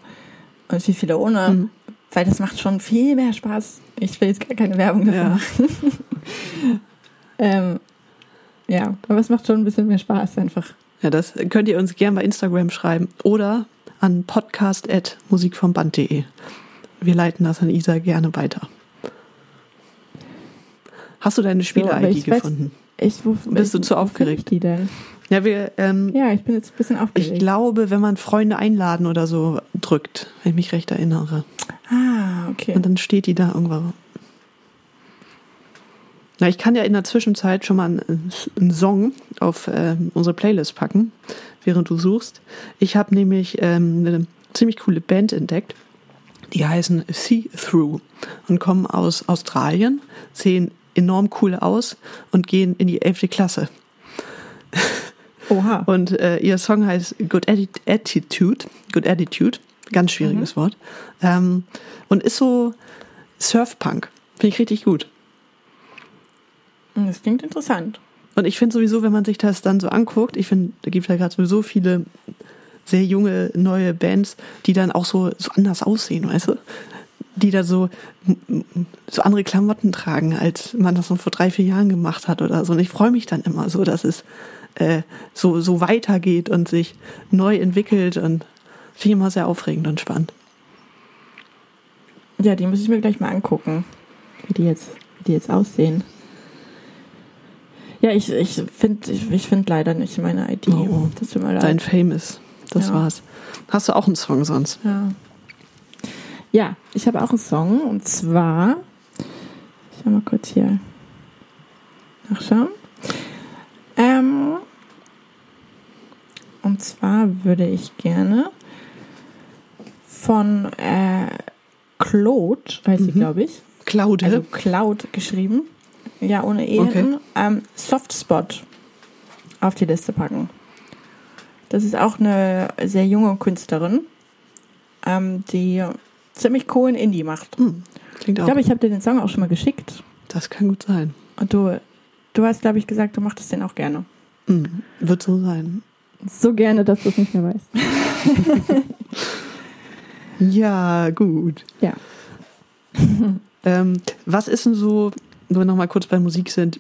und wie viele ohne, Mhm. Weil das macht schon viel mehr Spaß. Ich will jetzt gar keine Werbung dafür Ja. machen. [laughs] ähm, ja, aber es macht schon ein bisschen mehr Spaß einfach. Ja, das könnt ihr uns gerne bei Instagram schreiben oder an podcast.musikvomband.de. Wir leiten das an Isa gerne weiter. Hast du deine So, aber Spieler-ID ich weiß- gefunden? Ich, wo, Bist du ich, zu wo aufgeregt? die denn? Ja, wir, ähm, Ja, ich bin jetzt ein bisschen ich aufgeregt. glaube, wenn man Freunde einladen oder so drückt, wenn ich mich recht erinnere, ah, okay. und dann steht die da irgendwo. Na, ich kann ja in der Zwischenzeit schon mal einen, einen Song auf ähm, unsere Playlist packen, während du suchst. Ich habe nämlich ähm, eine ziemlich coole Band entdeckt. Die heißen See Through und kommen aus Australien, sehen enorm cool aus und gehen in die 11. Klasse. Oha. Und äh, ihr Song heißt Good Atti- Attitude. Good Attitude. Ganz schwieriges Wort. Ähm, und ist so Surfpunk. Finde ich richtig gut. Das klingt interessant. Und ich finde sowieso, wenn man sich das dann so anguckt, ich finde, da gibt es ja gerade sowieso viele sehr junge, neue Bands, die dann auch so, so anders aussehen, weißt du? Die da so, so andere Klamotten tragen, als man das so vor drei, vier Jahren gemacht hat oder so. Und ich freue mich dann immer so, dass es äh, so, so weitergeht und sich neu entwickelt und finde ich immer sehr aufregend und spannend. Ja, die muss ich mir gleich mal angucken, wie die jetzt, wie die jetzt aussehen. Ja, ich, ich finde ich, ich find leider nicht meine ID. Oh. Das tut mir leid. Dein Famous, das Ja. war's. Hast du auch einen Song sonst? Ja. ja, ich habe auch einen Song und zwar, ich will mal kurz hier nachschauen. Ähm, und zwar würde ich gerne von äh, Claude, heißt sie, Mhm. glaube ich, Claude. also Cloud geschrieben, ja, ohne E, Okay. ähm, Softspot auf die Liste packen. Das ist auch eine sehr junge Künstlerin, ähm, die ziemlich coolen Indie macht. Hm, klingt Ich glaube, ich habe dir den Song auch schon mal geschickt. das kann gut sein. Und du, du hast, glaube ich, gesagt, du machtest den auch gerne. Hm, wird so sein. So gerne, dass du es nicht mehr weißt. [laughs] Ja, gut. Ja. [laughs] Ähm, was ist denn so, wenn wir nochmal kurz bei Musik sind,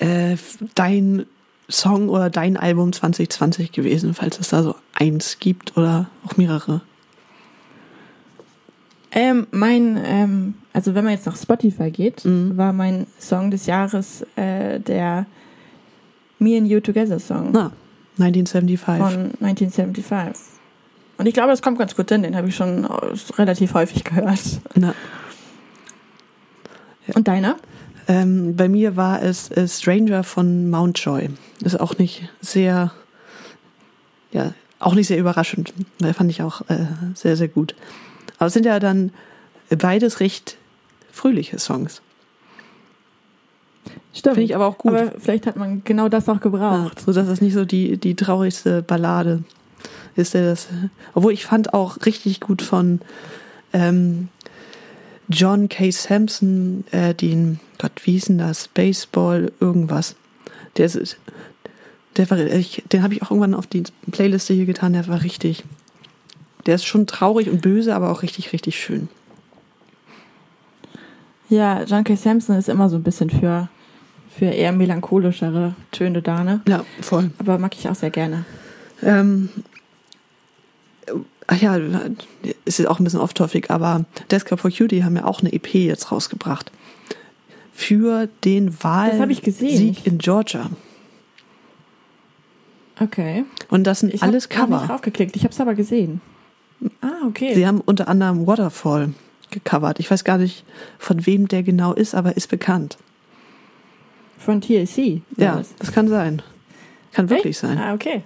äh, dein Song oder dein Album 2020 gewesen, falls es da so eins gibt oder auch mehrere? Ähm, mein, ähm, also wenn man jetzt nach Spotify geht, Mhm. war mein Song des Jahres äh, der Me and You Together Song Na, 1975. von 1975. Und ich glaube, das kommt ganz gut hin, den habe ich schon äh, relativ häufig gehört. Na, Und deiner? ähm, bei mir war es äh, Stranger von Mountjoy. Ist auch nicht sehr, ja, auch nicht sehr überraschend. Da fand ich auch äh, sehr, sehr gut. Aber es sind ja dann beides recht fröhliche Songs. Stimmt. Finde ich aber auch gut. Aber vielleicht hat man genau das auch Ja, gebraucht. so dass es nicht so die, die traurigste Ballade ist. Der das, obwohl ich fand auch richtig gut von ähm, John K. Sampson äh, den, Gott, wie hieß denn das? Baseball, irgendwas. Der ist, der war, ich, den habe ich auch irgendwann auf die Playliste hier getan, der war richtig. Der ist schon traurig und böse, aber auch richtig, richtig schön. Ja, John K. Sampson ist immer so ein bisschen für, für eher melancholischere Töne da, ne? Ja, voll. Aber mag ich auch sehr gerne. Ähm, ach ja, ist jetzt auch ein bisschen off-topic, aber Desktop for Cutie haben ja auch eine EP jetzt rausgebracht. Für den ich. Wahlsieg in Georgia. Okay. Und das sind Ich alles hab grad nicht Cover. draufgeklickt, ich habe es aber gesehen. Ah, okay. Sie haben unter anderem Waterfall gecovert. Ich weiß gar nicht, von wem der genau ist, aber ist bekannt. Von TLC. Ja, das. das kann sein. Kann wirklich Echt? sein. Ah, okay.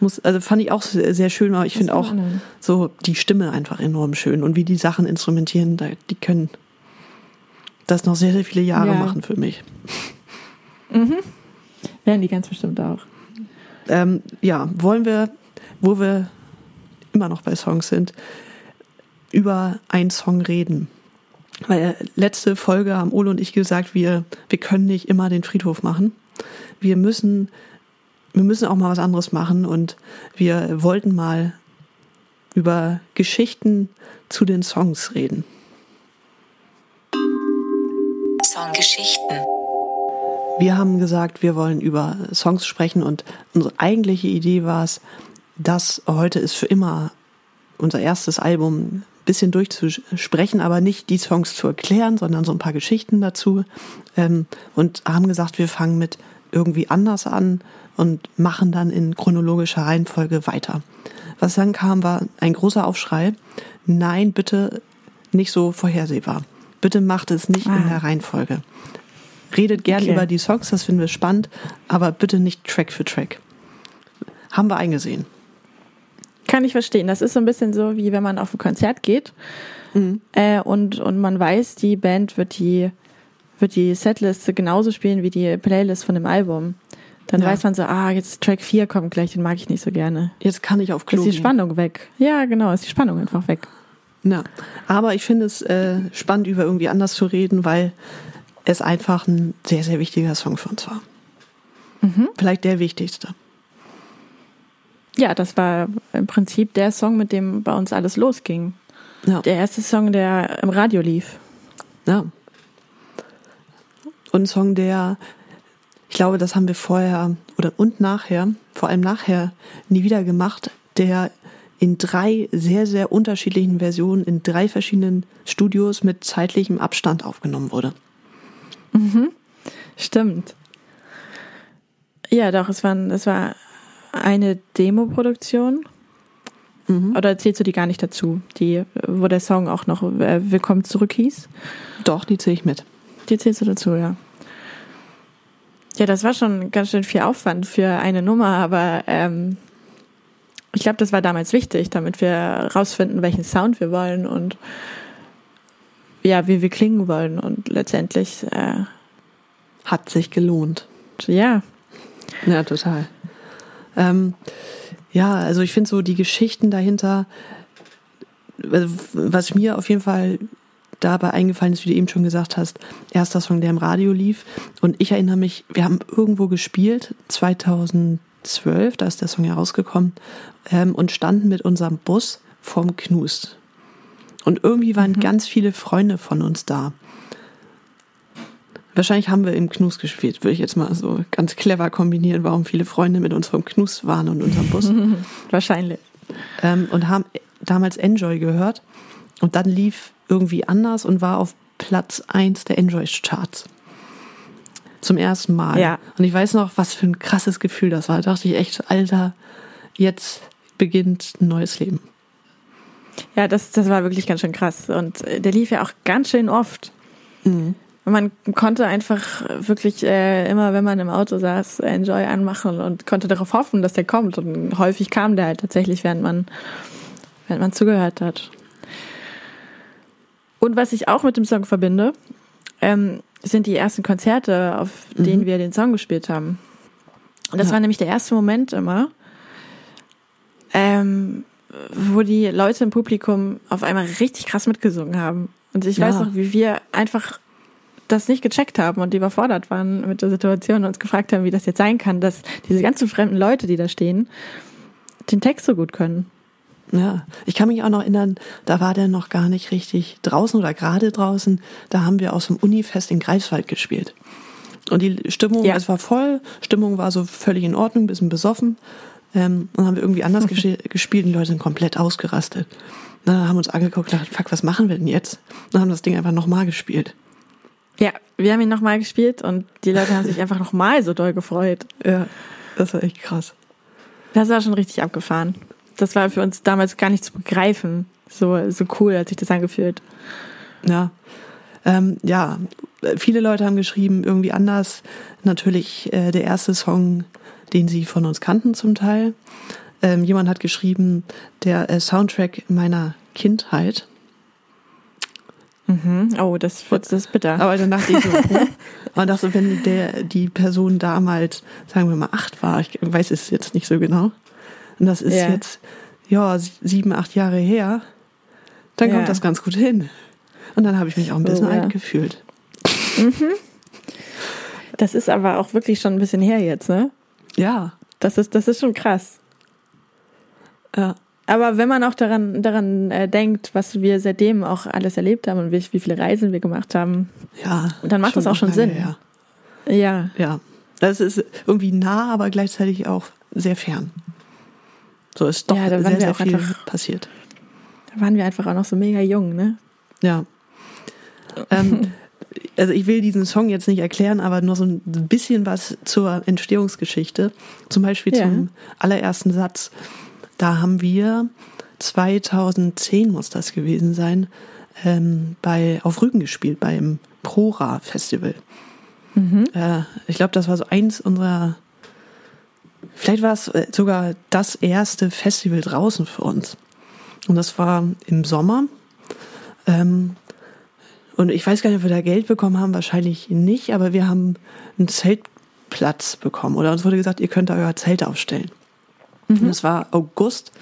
Muss, also fand ich auch sehr, sehr schön, aber ich finde auch man anhören. so die Stimme einfach enorm schön und wie die Sachen instrumentieren, die können das noch sehr, sehr viele Jahre Ja. machen für mich. Werden die ganz bestimmt auch. Ähm, ja, wollen wir, wo wir immer noch bei Songs sind, über einen Song reden. Weil äh, letzte Folge haben Ole und ich gesagt, wir, wir können nicht immer den Friedhof machen. Wir müssen, wir müssen auch mal was anderes machen und wir wollten mal über Geschichten zu den Songs reden. Songgeschichten. Wir haben gesagt, wir wollen über Songs sprechen und unsere eigentliche Idee war es, das heute ist für immer unser erstes Album bisschen durchzusprechen, aber nicht die Songs zu erklären, sondern so ein paar Geschichten dazu. Ähm, und haben gesagt, wir fangen mit irgendwie anders an und machen dann in chronologischer Reihenfolge weiter. Was dann kam, war ein großer Aufschrei. Nein, bitte nicht so vorhersehbar. Bitte macht es nicht in Ah. der Reihenfolge. Redet gern Okay. über die Songs, das finden wir spannend, aber bitte nicht Track für Track. Haben wir eingesehen. Kann ich verstehen. Das ist so ein bisschen so, wie wenn man auf ein Konzert geht Mhm. äh, und, und man weiß, die Band wird die, wird die Setliste genauso spielen wie die Playlist von dem Album. Dann Ja. weiß man so, ah, jetzt Track 4 kommt gleich, den mag ich nicht so gerne. Jetzt kann ich auf Klo Ist die gehen. Spannung weg. Ja, genau, ist die Spannung einfach weg. Ja. Aber ich finde es äh, spannend, über irgendwie anders zu reden, weil es einfach ein sehr, sehr wichtiger Song für uns war. Vielleicht der wichtigste. Ja, das war im Prinzip der Song, mit dem bei uns alles losging. Ja. Der erste Song, der im Radio lief. ja. Und ein Song, der, ich glaube, das haben wir vorher oder und nachher, vor allem nachher, nie wieder gemacht, der in drei sehr, sehr unterschiedlichen Versionen in drei verschiedenen Studios mit zeitlichem Abstand aufgenommen wurde. Stimmt. Ja, doch, es war, es war eine Demo-Produktion. Oder zählst du die gar nicht dazu? Die, wo der Song auch noch äh, Willkommen zurück hieß? Doch, die zähle ich mit. Die zählst du dazu, ja. Ja, das war schon ganz schön viel Aufwand für eine Nummer, aber ähm, ich glaube, das war damals wichtig, damit wir rausfinden, welchen Sound wir wollen und ja, wie wir klingen wollen. Und letztendlich, äh, Hat sich gelohnt. ja, Ja, total. Ähm, ja, also ich finde so die Geschichten dahinter, also was mir auf jeden Fall dabei eingefallen ist, wie du eben schon gesagt hast, erster Song, der im Radio lief. Und ich erinnere mich, wir haben irgendwo gespielt, 2012, da ist der Song ja rausgekommen, ähm, und standen mit unserem Bus vorm Knust. Und irgendwie waren mhm. ganz viele Freunde von uns da. Wahrscheinlich haben wir im Knus gespielt, würde ich jetzt mal so ganz clever kombinieren, warum viele Freunde mit uns vom Knus waren und unserem Bus. [laughs] Wahrscheinlich. Ähm, und haben damals Enjoy gehört. Und dann lief irgendwie anders und war auf Platz 1 der Enjoy-Charts. Zum ersten Mal. Ja. Und ich weiß noch, was für ein krasses Gefühl das war. Da dachte ich echt, Alter, jetzt beginnt ein neues Leben. Ja, das, das war wirklich ganz schön krass. Und der lief ja auch ganz schön oft. Mhm. Man konnte einfach wirklich äh, immer, wenn man im Auto saß, Enjoy anmachen und konnte darauf hoffen, dass der kommt. Und häufig kam der halt tatsächlich, während man, während man zugehört hat. Und was ich auch mit dem Song verbinde, ähm, sind die ersten Konzerte, auf mhm. denen wir den Song gespielt haben. Und das ja. war nämlich der erste Moment immer, ähm, wo die Leute im Publikum auf einmal richtig krass mitgesungen haben. Und ich ja. weiß noch, wie wir einfach das nicht gecheckt haben und die überfordert waren mit der Situation und uns gefragt haben, wie das jetzt sein kann, dass diese ganzen fremden Leute, die da stehen, den Text so gut können. Ja, ich kann mich auch noch erinnern, da war der noch gar nicht richtig draußen oder gerade draußen. Da haben wir aus dem Unifest in Greifswald gespielt. Und die Stimmung, ja. es war voll, Stimmung war so völlig in Ordnung, bisschen besoffen. Ähm, dann haben wir irgendwie anders [laughs] gespielt und die Leute sind komplett ausgerastet. Dann haben wir uns angeguckt und gedacht, fuck, was machen wir denn jetzt? Dann haben das Ding einfach nochmal gespielt. Ja, wir haben ihn nochmal gespielt und die Leute haben sich einfach nochmal so doll gefreut. Ja, das war echt krass. Das war schon richtig abgefahren. Das war für uns damals gar nicht zu begreifen. So, so cool hat sich das angefühlt. Ja. Ähm, ja, viele Leute haben geschrieben, irgendwie anders. Natürlich äh, der erste Song, den sie von uns kannten zum Teil. Ähm, jemand hat geschrieben, der äh, Soundtrack meiner Kindheit. Mhm. Oh, das, das ist bitter. Aber dann dachte ich so, oh. [laughs] und dachte, wenn der, die Person damals, sagen wir mal, acht war, ich weiß es jetzt nicht so genau, und das ist yeah. jetzt, ja, sieben, acht Jahre her, dann yeah. kommt das ganz gut hin. Und dann habe ich mich auch ein bisschen oh, ja. alt gefühlt. Mhm. Das ist aber auch wirklich schon ein bisschen her jetzt, ne? Ja. Das ist, das ist schon krass. Ja. Aber wenn man auch daran, daran äh, denkt, was wir seitdem auch alles erlebt haben und wie, wie viele Reisen wir gemacht haben, ja, dann macht das auch schon Sinn. Her. Ja. Ja. Das ist irgendwie nah, aber gleichzeitig auch sehr fern. So ist doch ja, sehr, sehr viel einfach, passiert. Da waren wir einfach auch noch so mega jung, ne? Ja. ähm, also ich will diesen Song jetzt nicht erklären, aber nur so ein bisschen was zur Entstehungsgeschichte. Zum Beispiel ja. zum allerersten Satz. Da haben wir 2010 muss das gewesen sein, ähm, bei auf Rügen gespielt beim Prora Festival. Mhm. Äh, ich glaube, das war so eins unserer, vielleicht war es äh, sogar das erste Festival draußen für uns. Und das war im Sommer. Ähm, und ich weiß gar nicht, ob wir da Geld bekommen haben, wahrscheinlich nicht, aber wir haben einen Zeltplatz bekommen. Oder uns wurde gesagt, ihr könnt da euer Zelt aufstellen. Mhm. Und es war August.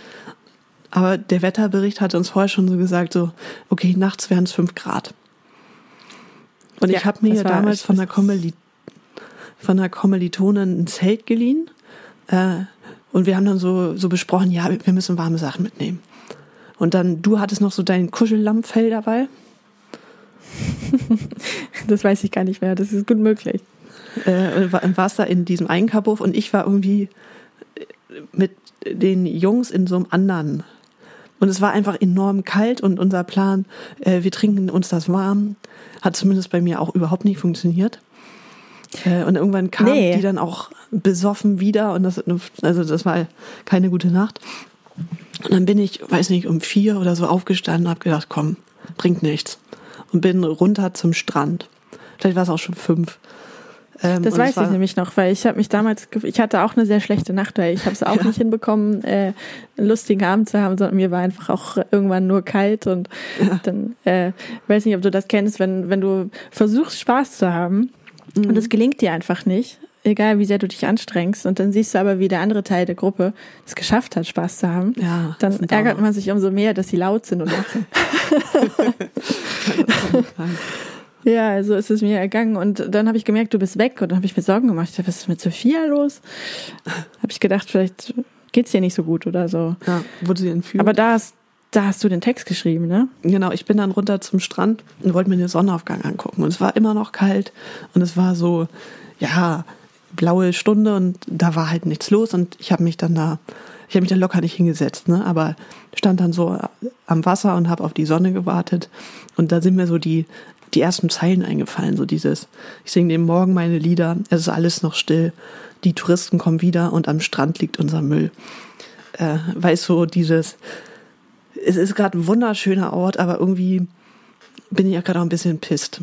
Aber der Wetterbericht hatte uns vorher schon so gesagt, so, okay, nachts wären es fünf Grad. Und ja, ich habe mir damals von der, Kommili von der Kommilitonin ein Zelt geliehen. Äh, und wir haben dann so, so besprochen, ja, wir müssen warme Sachen mitnehmen. Und dann, du hattest noch so dein Kuschellammfell dabei. [laughs] das weiß ich gar nicht mehr, das ist gut möglich. Äh, und warst da in diesem Einkabuff und ich war irgendwie mit den Jungs in so einem anderen. Und es war einfach enorm kalt und unser Plan, äh, wir trinken uns das warm, hat zumindest bei mir auch überhaupt nicht funktioniert. Äh, und irgendwann kam nee. die dann auch besoffen wieder und das, also das war keine gute Nacht. Und dann bin ich, weiß nicht, um vier oder so aufgestanden und habe gedacht, komm, bringt nichts. Und bin runter zum Strand. Vielleicht war es auch schon fünf. Ähm, das weiß ich nämlich noch, weil ich habe mich damals, ich hatte auch eine sehr schlechte Nacht, weil ich habe es auch ja. nicht hinbekommen, äh, einen lustigen Abend zu haben, sondern mir war einfach auch irgendwann nur kalt und ja. dann, äh, weiß nicht, ob du das kennst, wenn, wenn du versuchst Spaß zu haben mhm. und es gelingt dir einfach nicht, egal wie sehr du dich anstrengst und dann siehst du aber, wie der andere Teil der Gruppe es geschafft hat, Spaß zu haben, Ja, dann ärgert man sich umso mehr, dass sie laut sind und lachen. [laughs] ja, so ist es mir ergangen und dann habe ich gemerkt, du bist weg und dann habe ich mir Sorgen gemacht. Ich dachte, was ist mit Sophia los? [laughs] Habe ich gedacht, vielleicht geht's dir nicht so gut oder so. ja, wurde sie entführt. Aber da hast, da hast du den Text geschrieben, ne? Genau, ich bin dann runter zum Strand und wollte mir den Sonnenaufgang angucken. Und es war immer noch kalt und es war so, ja, blaue Stunde und da war halt nichts los und ich habe mich dann da, ich habe mich da locker nicht hingesetzt, ne? aber stand dann so am Wasser und habe auf die Sonne gewartet und da sind mir so die, die ersten Zeilen eingefallen, so dieses, ich singe dem Morgen meine Lieder, es ist alles noch still, die Touristen kommen wieder und am Strand liegt unser Müll. Äh, weißt so dieses, es ist gerade ein wunderschöner Ort, aber irgendwie bin ich ja gerade auch ein bisschen pisst.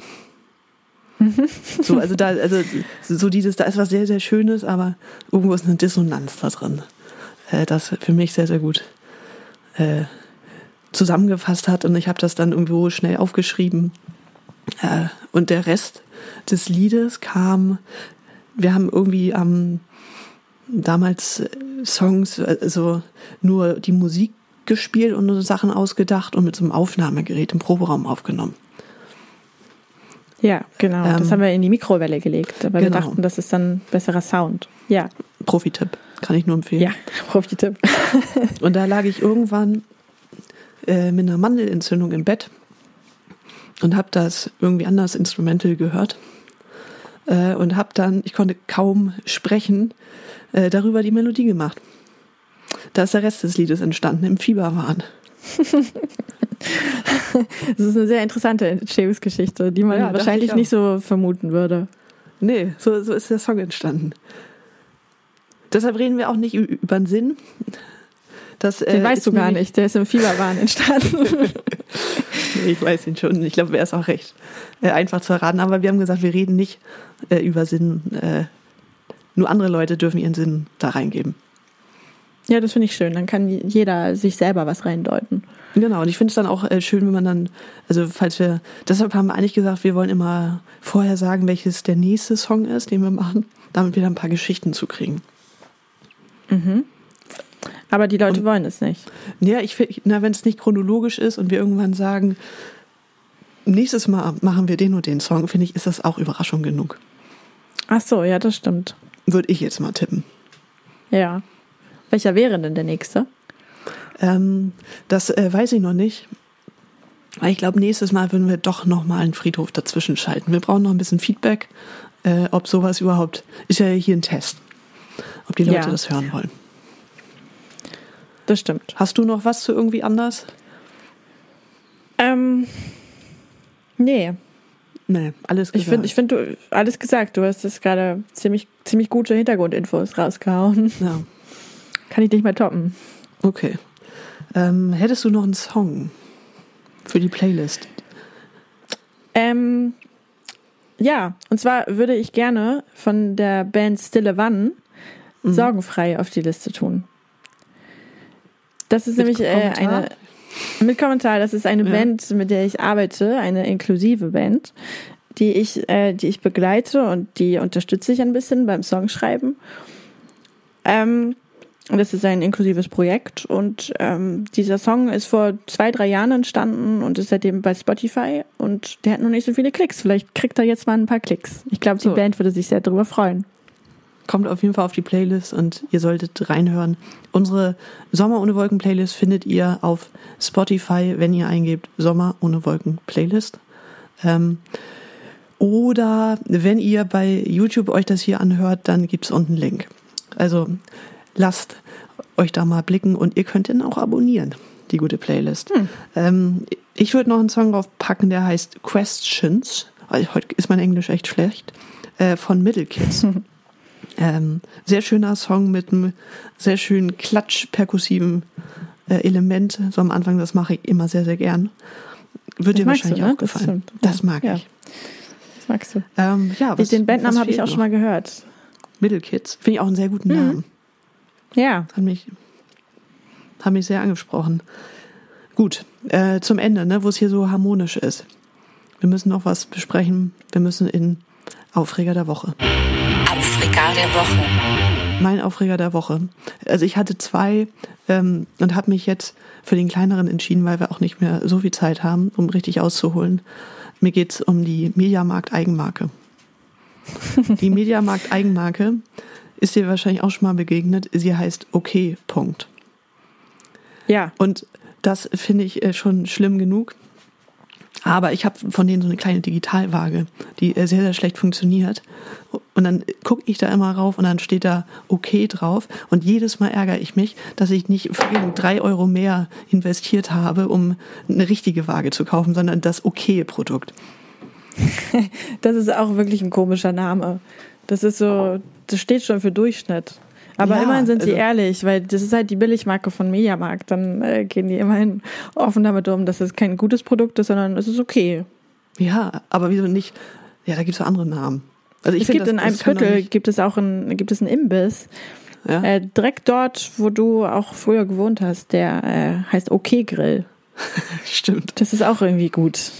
so, also da, also so dieses, da ist was sehr, sehr Schönes, aber irgendwo ist eine Dissonanz da drin. Äh, das für mich sehr, sehr gut äh, zusammengefasst hat und ich habe das dann irgendwo schnell aufgeschrieben. Äh, und der Rest des Liedes kam, wir haben irgendwie am damals äh, Songs, also nur die Musik gespielt und so Sachen ausgedacht und mit so einem Aufnahmegerät im Proberaum aufgenommen. Ja, genau. das Ähm, haben wir in die Mikrowelle gelegt, weil wir genau. dachten, das ist dann besserer Sound. Ja, Profi-Tipp, kann ich nur empfehlen. ja, [laughs] Profi-Tipp. Und da lag ich irgendwann äh, mit einer Mandelentzündung im Bett und habe das irgendwie anders Instrumental gehört äh, und habe dann, ich konnte kaum sprechen, äh, darüber die Melodie gemacht. Da ist der Rest des Liedes entstanden im Fieberwahn. [laughs] Das ist eine sehr interessante Entstehungsgeschichte, die man Ja, wahrscheinlich nicht so vermuten würde. Nee, so, so ist der Song entstanden. Deshalb reden wir auch nicht über den Sinn. Das, Den äh, weißt du gar nicht, der ist im Fieberwahn entstanden. Nee, [laughs] ich weiß ihn schon. Ich glaube, er ist auch recht äh, einfach zu erraten. Aber wir haben gesagt, wir reden nicht äh, über Sinn. Äh, nur andere Leute dürfen ihren Sinn da reingeben. ja, das finde ich schön. Dann kann jeder sich selber was reindeuten. Genau, und ich finde es dann auch äh, schön, wenn man dann, also falls wir, deshalb haben wir eigentlich gesagt, wir wollen immer vorher sagen, welches der nächste Song ist, den wir machen, damit wir dann ein paar Geschichten zu kriegen. Aber die Leute wollen es nicht. Ja, ich na, wenn es nicht chronologisch ist und wir irgendwann sagen, nächstes Mal machen wir den und den Song, finde ich, ist das auch Überraschung genug. Ach so, ja, das stimmt. Würde ich jetzt mal tippen. Ja. Welcher wäre denn der nächste? Ähm, das äh, weiß ich noch nicht. Aber ich glaube, nächstes Mal würden wir doch nochmal einen Friedhof dazwischen schalten. Wir brauchen noch ein bisschen Feedback, äh, ob sowas überhaupt, ist ja hier ein Test, ob die Leute Ja. das hören wollen. Das stimmt. Hast du noch was zu irgendwie anders? Ähm, nee, Nee, alles ich gesagt. finde, ich finde, du alles gesagt. Du hast jetzt gerade ziemlich, ziemlich gute Hintergrundinfos rausgehauen. Ja, Kann ich nicht mehr toppen. okay. Ähm, hättest du noch einen Song für die Playlist? Ähm, ja, und zwar würde ich gerne von der Band Stille Wann sorgenfrei auf die Liste tun. Das ist Mit nämlich äh, eine mit Kommentar. Das ist eine Ja. Band, mit der ich arbeite, eine inklusive Band, die ich, äh, die ich begleite und die unterstütze ich ein bisschen beim Songschreiben. Ähm, und das ist ein inklusives Projekt und ähm, dieser Song ist vor zwei, drei Jahren entstanden und ist seitdem bei Spotify und der hat noch nicht so viele Klicks. Vielleicht kriegt er jetzt mal ein paar Klicks. Ich glaube, die So. Band würde sich sehr darüber freuen. Kommt auf jeden Fall auf die Playlist und ihr solltet reinhören. Unsere Sommer ohne Wolken Playlist findet ihr auf Spotify, wenn ihr eingebt Sommer ohne Wolken Playlist. Ähm, oder wenn ihr bei YouTube euch das hier anhört, dann gibt's unten einen Link. Also lasst euch da mal blicken und ihr könnt ihn auch abonnieren, die gute Playlist. Ähm, ich würde noch einen Song draufpacken, der heißt Questions. Heute ist mein Englisch echt schlecht. Äh, von Middle Kids. [laughs] Ähm, sehr schöner Song mit einem sehr schönen klatsch-perkussiven äh, Element. So am Anfang, das mache ich immer sehr, sehr gern. Wird Das dir wahrscheinlich du, ne? auch Das gefallen. stimmt. Das, mag Ja. ich. Das magst du. Ähm, ja, was, Den Bandnamen habe ich auch noch? schon mal gehört. Middle Kids. Finde ich auch einen sehr guten Namen. Ja, Hat mich, hat mich sehr angesprochen. Gut, äh, zum Ende, ne, wo es hier so harmonisch ist. Wir müssen noch was besprechen. Wir müssen in Aufreger der Woche. Aufreger der Woche. Mein Aufreger der Woche. Also ich hatte zwei ähm, und habe mich jetzt für den kleineren entschieden, weil wir auch nicht mehr so viel Zeit haben, um richtig auszuholen. Mir geht's um die Mediamarkt Eigenmarke. [laughs] Die Mediamarkt Eigenmarke ist dir wahrscheinlich auch schon mal begegnet. Sie heißt okay. Punkt. Ja. Und das finde ich äh, schon schlimm genug. Aber ich habe von denen so eine kleine Digitalwaage, die äh, sehr, sehr schlecht funktioniert. Und dann gucke ich da immer rauf und dann steht da okay drauf. Und jedes Mal ärgere ich mich, dass ich nicht drei Euro mehr investiert habe, um eine richtige Waage zu kaufen, sondern das okay Produkt. [laughs] Das ist auch wirklich ein komischer Name. Das ist so, das steht schon für Durchschnitt. Aber Ja, immerhin sind sie also- ehrlich, weil das ist halt die Billigmarke von Mediamarkt. Dann äh, gehen die immerhin offen damit um, dass es kein gutes Produkt ist, sondern es ist okay. Ja, aber wieso nicht? Ja, da gibt es ja andere Namen. Also ich es gibt das- in einem Viertel gibt es auch ein, gibt es einen Imbiss, Ja? äh, direkt dort, wo du auch früher gewohnt hast, der äh, heißt Okay Grill. [laughs] Stimmt. Das ist auch irgendwie gut.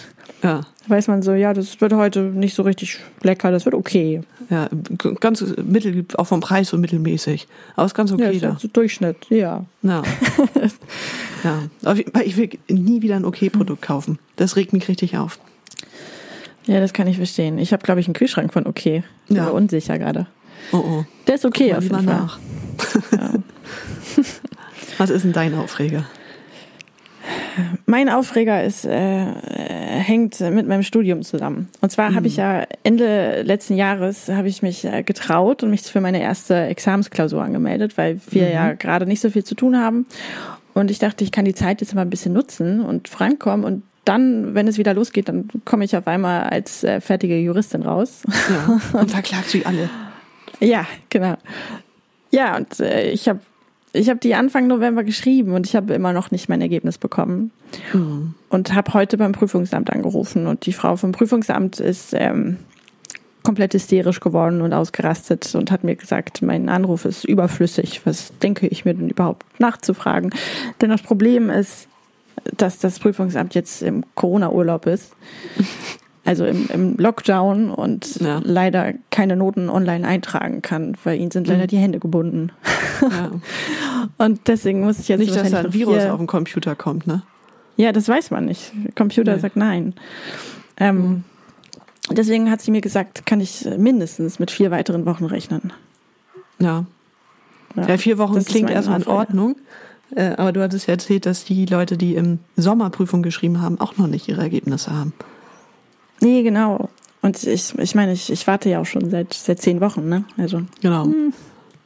Ja. Da weiß man so, ja, das wird heute nicht so richtig lecker, das wird okay. Ja, ganz mittel, auch vom Preis so mittelmäßig. Aber ist ganz Ja, okay ist da. halt so Durchschnitt, ja. Ja. [laughs] ja. Aber ich- ich will nie wieder ein okay-Produkt kaufen. Das regt mich richtig auf. Ja, das kann ich verstehen. Ich habe, glaube ich, einen Kühlschrank von okay. Bin Ja. unsicher gerade. Oh oh. Der ist okay auf jeden Fall. nach. [laughs] Was ist denn dein Aufreger? Mein Aufreger ist, äh, hängt mit meinem Studium zusammen. Und zwar habe ich ja Ende letzten Jahres habe ich mich äh, getraut und mich für meine erste Examensklausur angemeldet, weil wir ja gerade nicht so viel zu tun haben. Und ich dachte, ich kann die Zeit jetzt mal ein bisschen nutzen und vorankommen. Und dann, wenn es wieder losgeht, dann komme ich auf einmal als äh, fertige Juristin raus. Ja. [laughs] Und verklagt sie alle. Ja, genau. Ja, und äh, ich habe ich hab die Anfang November geschrieben und ich habe immer noch nicht mein Ergebnis bekommen. Und habe heute beim Prüfungsamt angerufen und die Frau vom Prüfungsamt ist ähm, komplett hysterisch geworden und ausgerastet und hat mir gesagt, mein Anruf ist überflüssig. Was denke ich mir denn überhaupt nachzufragen? Denn das Problem ist, dass das Prüfungsamt jetzt im Corona-Urlaub ist. [laughs] Also im, im Lockdown und Ja. leider keine Noten online eintragen kann, weil ihnen sind leider die Hände gebunden. Ja. [laughs] Und deswegen muss ich jetzt Nicht, dass da ein Virus auf den Computer kommt, ne? ja, das weiß man nicht. Der Computer Nee. sagt nein. Ähm, Deswegen hat sie mir gesagt, kann ich mindestens mit vier weiteren Wochen rechnen. Ja. Ja, vier Wochen klingt erstmal in. Ordnung. Äh, aber du hattest ja erzählt, dass die Leute, die im Sommerprüfung geschrieben haben, auch noch nicht ihre Ergebnisse haben. Nee, genau. Und ich, ich meine, ich, ich warte ja auch schon seit, seit zehn Wochen, ne? Also, Genau.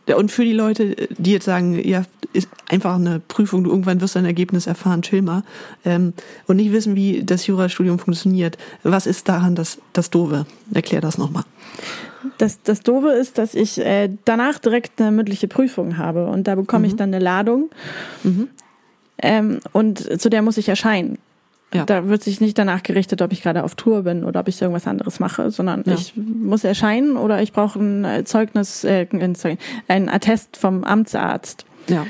Ja, und für die Leute, die jetzt sagen, ja, ist einfach eine Prüfung, du irgendwann wirst dein Ergebnis erfahren, chill mal, ähm, und nicht wissen, wie das Jurastudium funktioniert, was ist daran das, das Doofe? Erklär das nochmal. das, das Doofe ist, dass ich äh, danach direkt eine mündliche Prüfung habe und da bekomme ich dann eine Ladung ähm, und zu der muss ich erscheinen. Ja. Da wird sich nicht danach gerichtet, ob ich gerade auf Tour bin oder ob ich irgendwas anderes mache, sondern Ja. ich muss erscheinen oder ich brauche ein Zeugnis, äh, ein, Attest vom Amtsarzt. Ja.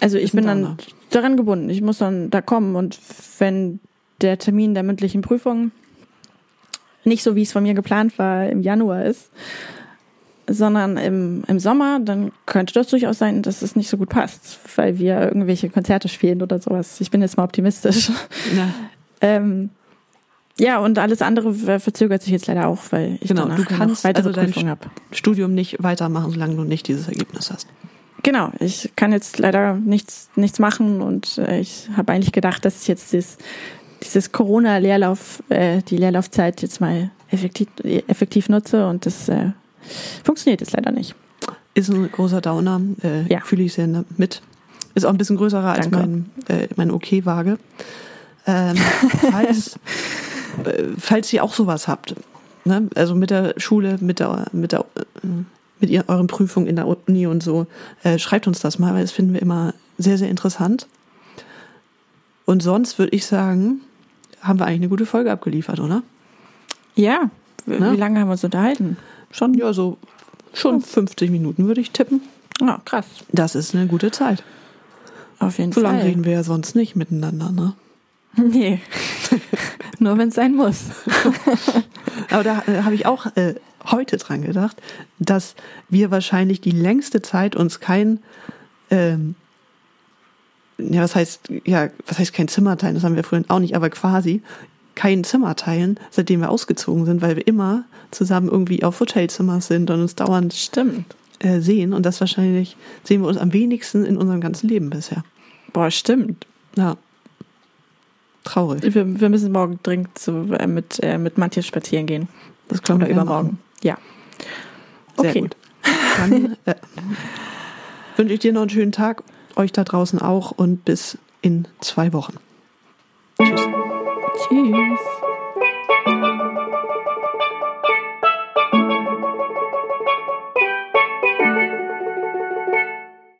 Also ich bin dann Downer. daran gebunden. Ich muss dann da kommen und wenn der Termin der mündlichen Prüfung nicht so, wie es von mir geplant war, im Januar ist, sondern im, im Sommer, dann könnte das durchaus sein, dass es nicht so gut passt, weil wir irgendwelche Konzerte spielen oder sowas. Ich bin jetzt mal optimistisch. ja. [laughs] ähm, ja, und alles andere ver- verzögert sich jetzt leider auch, weil ich Genau, danach du noch kannst weitere also dein Prüfungen habe. Studium nicht weitermachen, solange du nicht dieses Ergebnis hast. Genau, ich kann jetzt leider nichts, nichts machen und äh, ich habe eigentlich gedacht, dass ich jetzt dieses, dieses Corona-Leerlauf, äh, die Leerlaufzeit jetzt mal effektiv, effektiv nutze und das äh, funktioniert jetzt leider nicht. Ist ein großer Downer, äh, Ja. fühle ich sehr mit. Ist auch ein bisschen größerer als Danke. mein, äh, meine OK-Waage. Ähm, [laughs] falls, äh, falls ihr auch sowas habt, ne? also mit der Schule, mit der, mit der, äh, mit ihr, euren Prüfungen in der Uni und so, äh, schreibt uns das mal, weil das finden wir immer sehr, sehr interessant. Und sonst würde ich sagen, haben wir eigentlich eine gute Folge abgeliefert, oder? Ja, Ne? wie lange haben wir uns unterhalten? Schon? Ja, so schon 50 Minuten würde ich tippen. Ja, krass. Das ist eine gute Zeit. Auf jeden So lange Fall. reden wir ja sonst nicht miteinander, ne? [laughs] Nee. [laughs] Nur wenn es sein muss. [laughs] Aber da äh, habe ich auch äh, heute dran gedacht, dass wir wahrscheinlich die längste Zeit uns kein, ähm, ja, was heißt, ja, was heißt kein Zimmer teilen, das haben wir früher auch nicht, aber quasi kein Zimmer teilen, seitdem wir ausgezogen sind, weil wir immer zusammen irgendwie auf Hotelzimmers sind und uns dauernd Stimmt. äh, sehen. Und das wahrscheinlich sehen wir uns am wenigsten in unserem ganzen Leben bisher. Boah, stimmt. Ja. Traurig. Wir, wir müssen morgen dringend zu, äh, mit, äh, mit Matthias spazieren gehen. Das können Oder wir übermorgen. Ja. Sehr Okay. gut. Dann [laughs] äh, wünsche ich dir noch einen schönen Tag, euch da draußen auch und bis in zwei Wochen. Tschüss. Tschüss.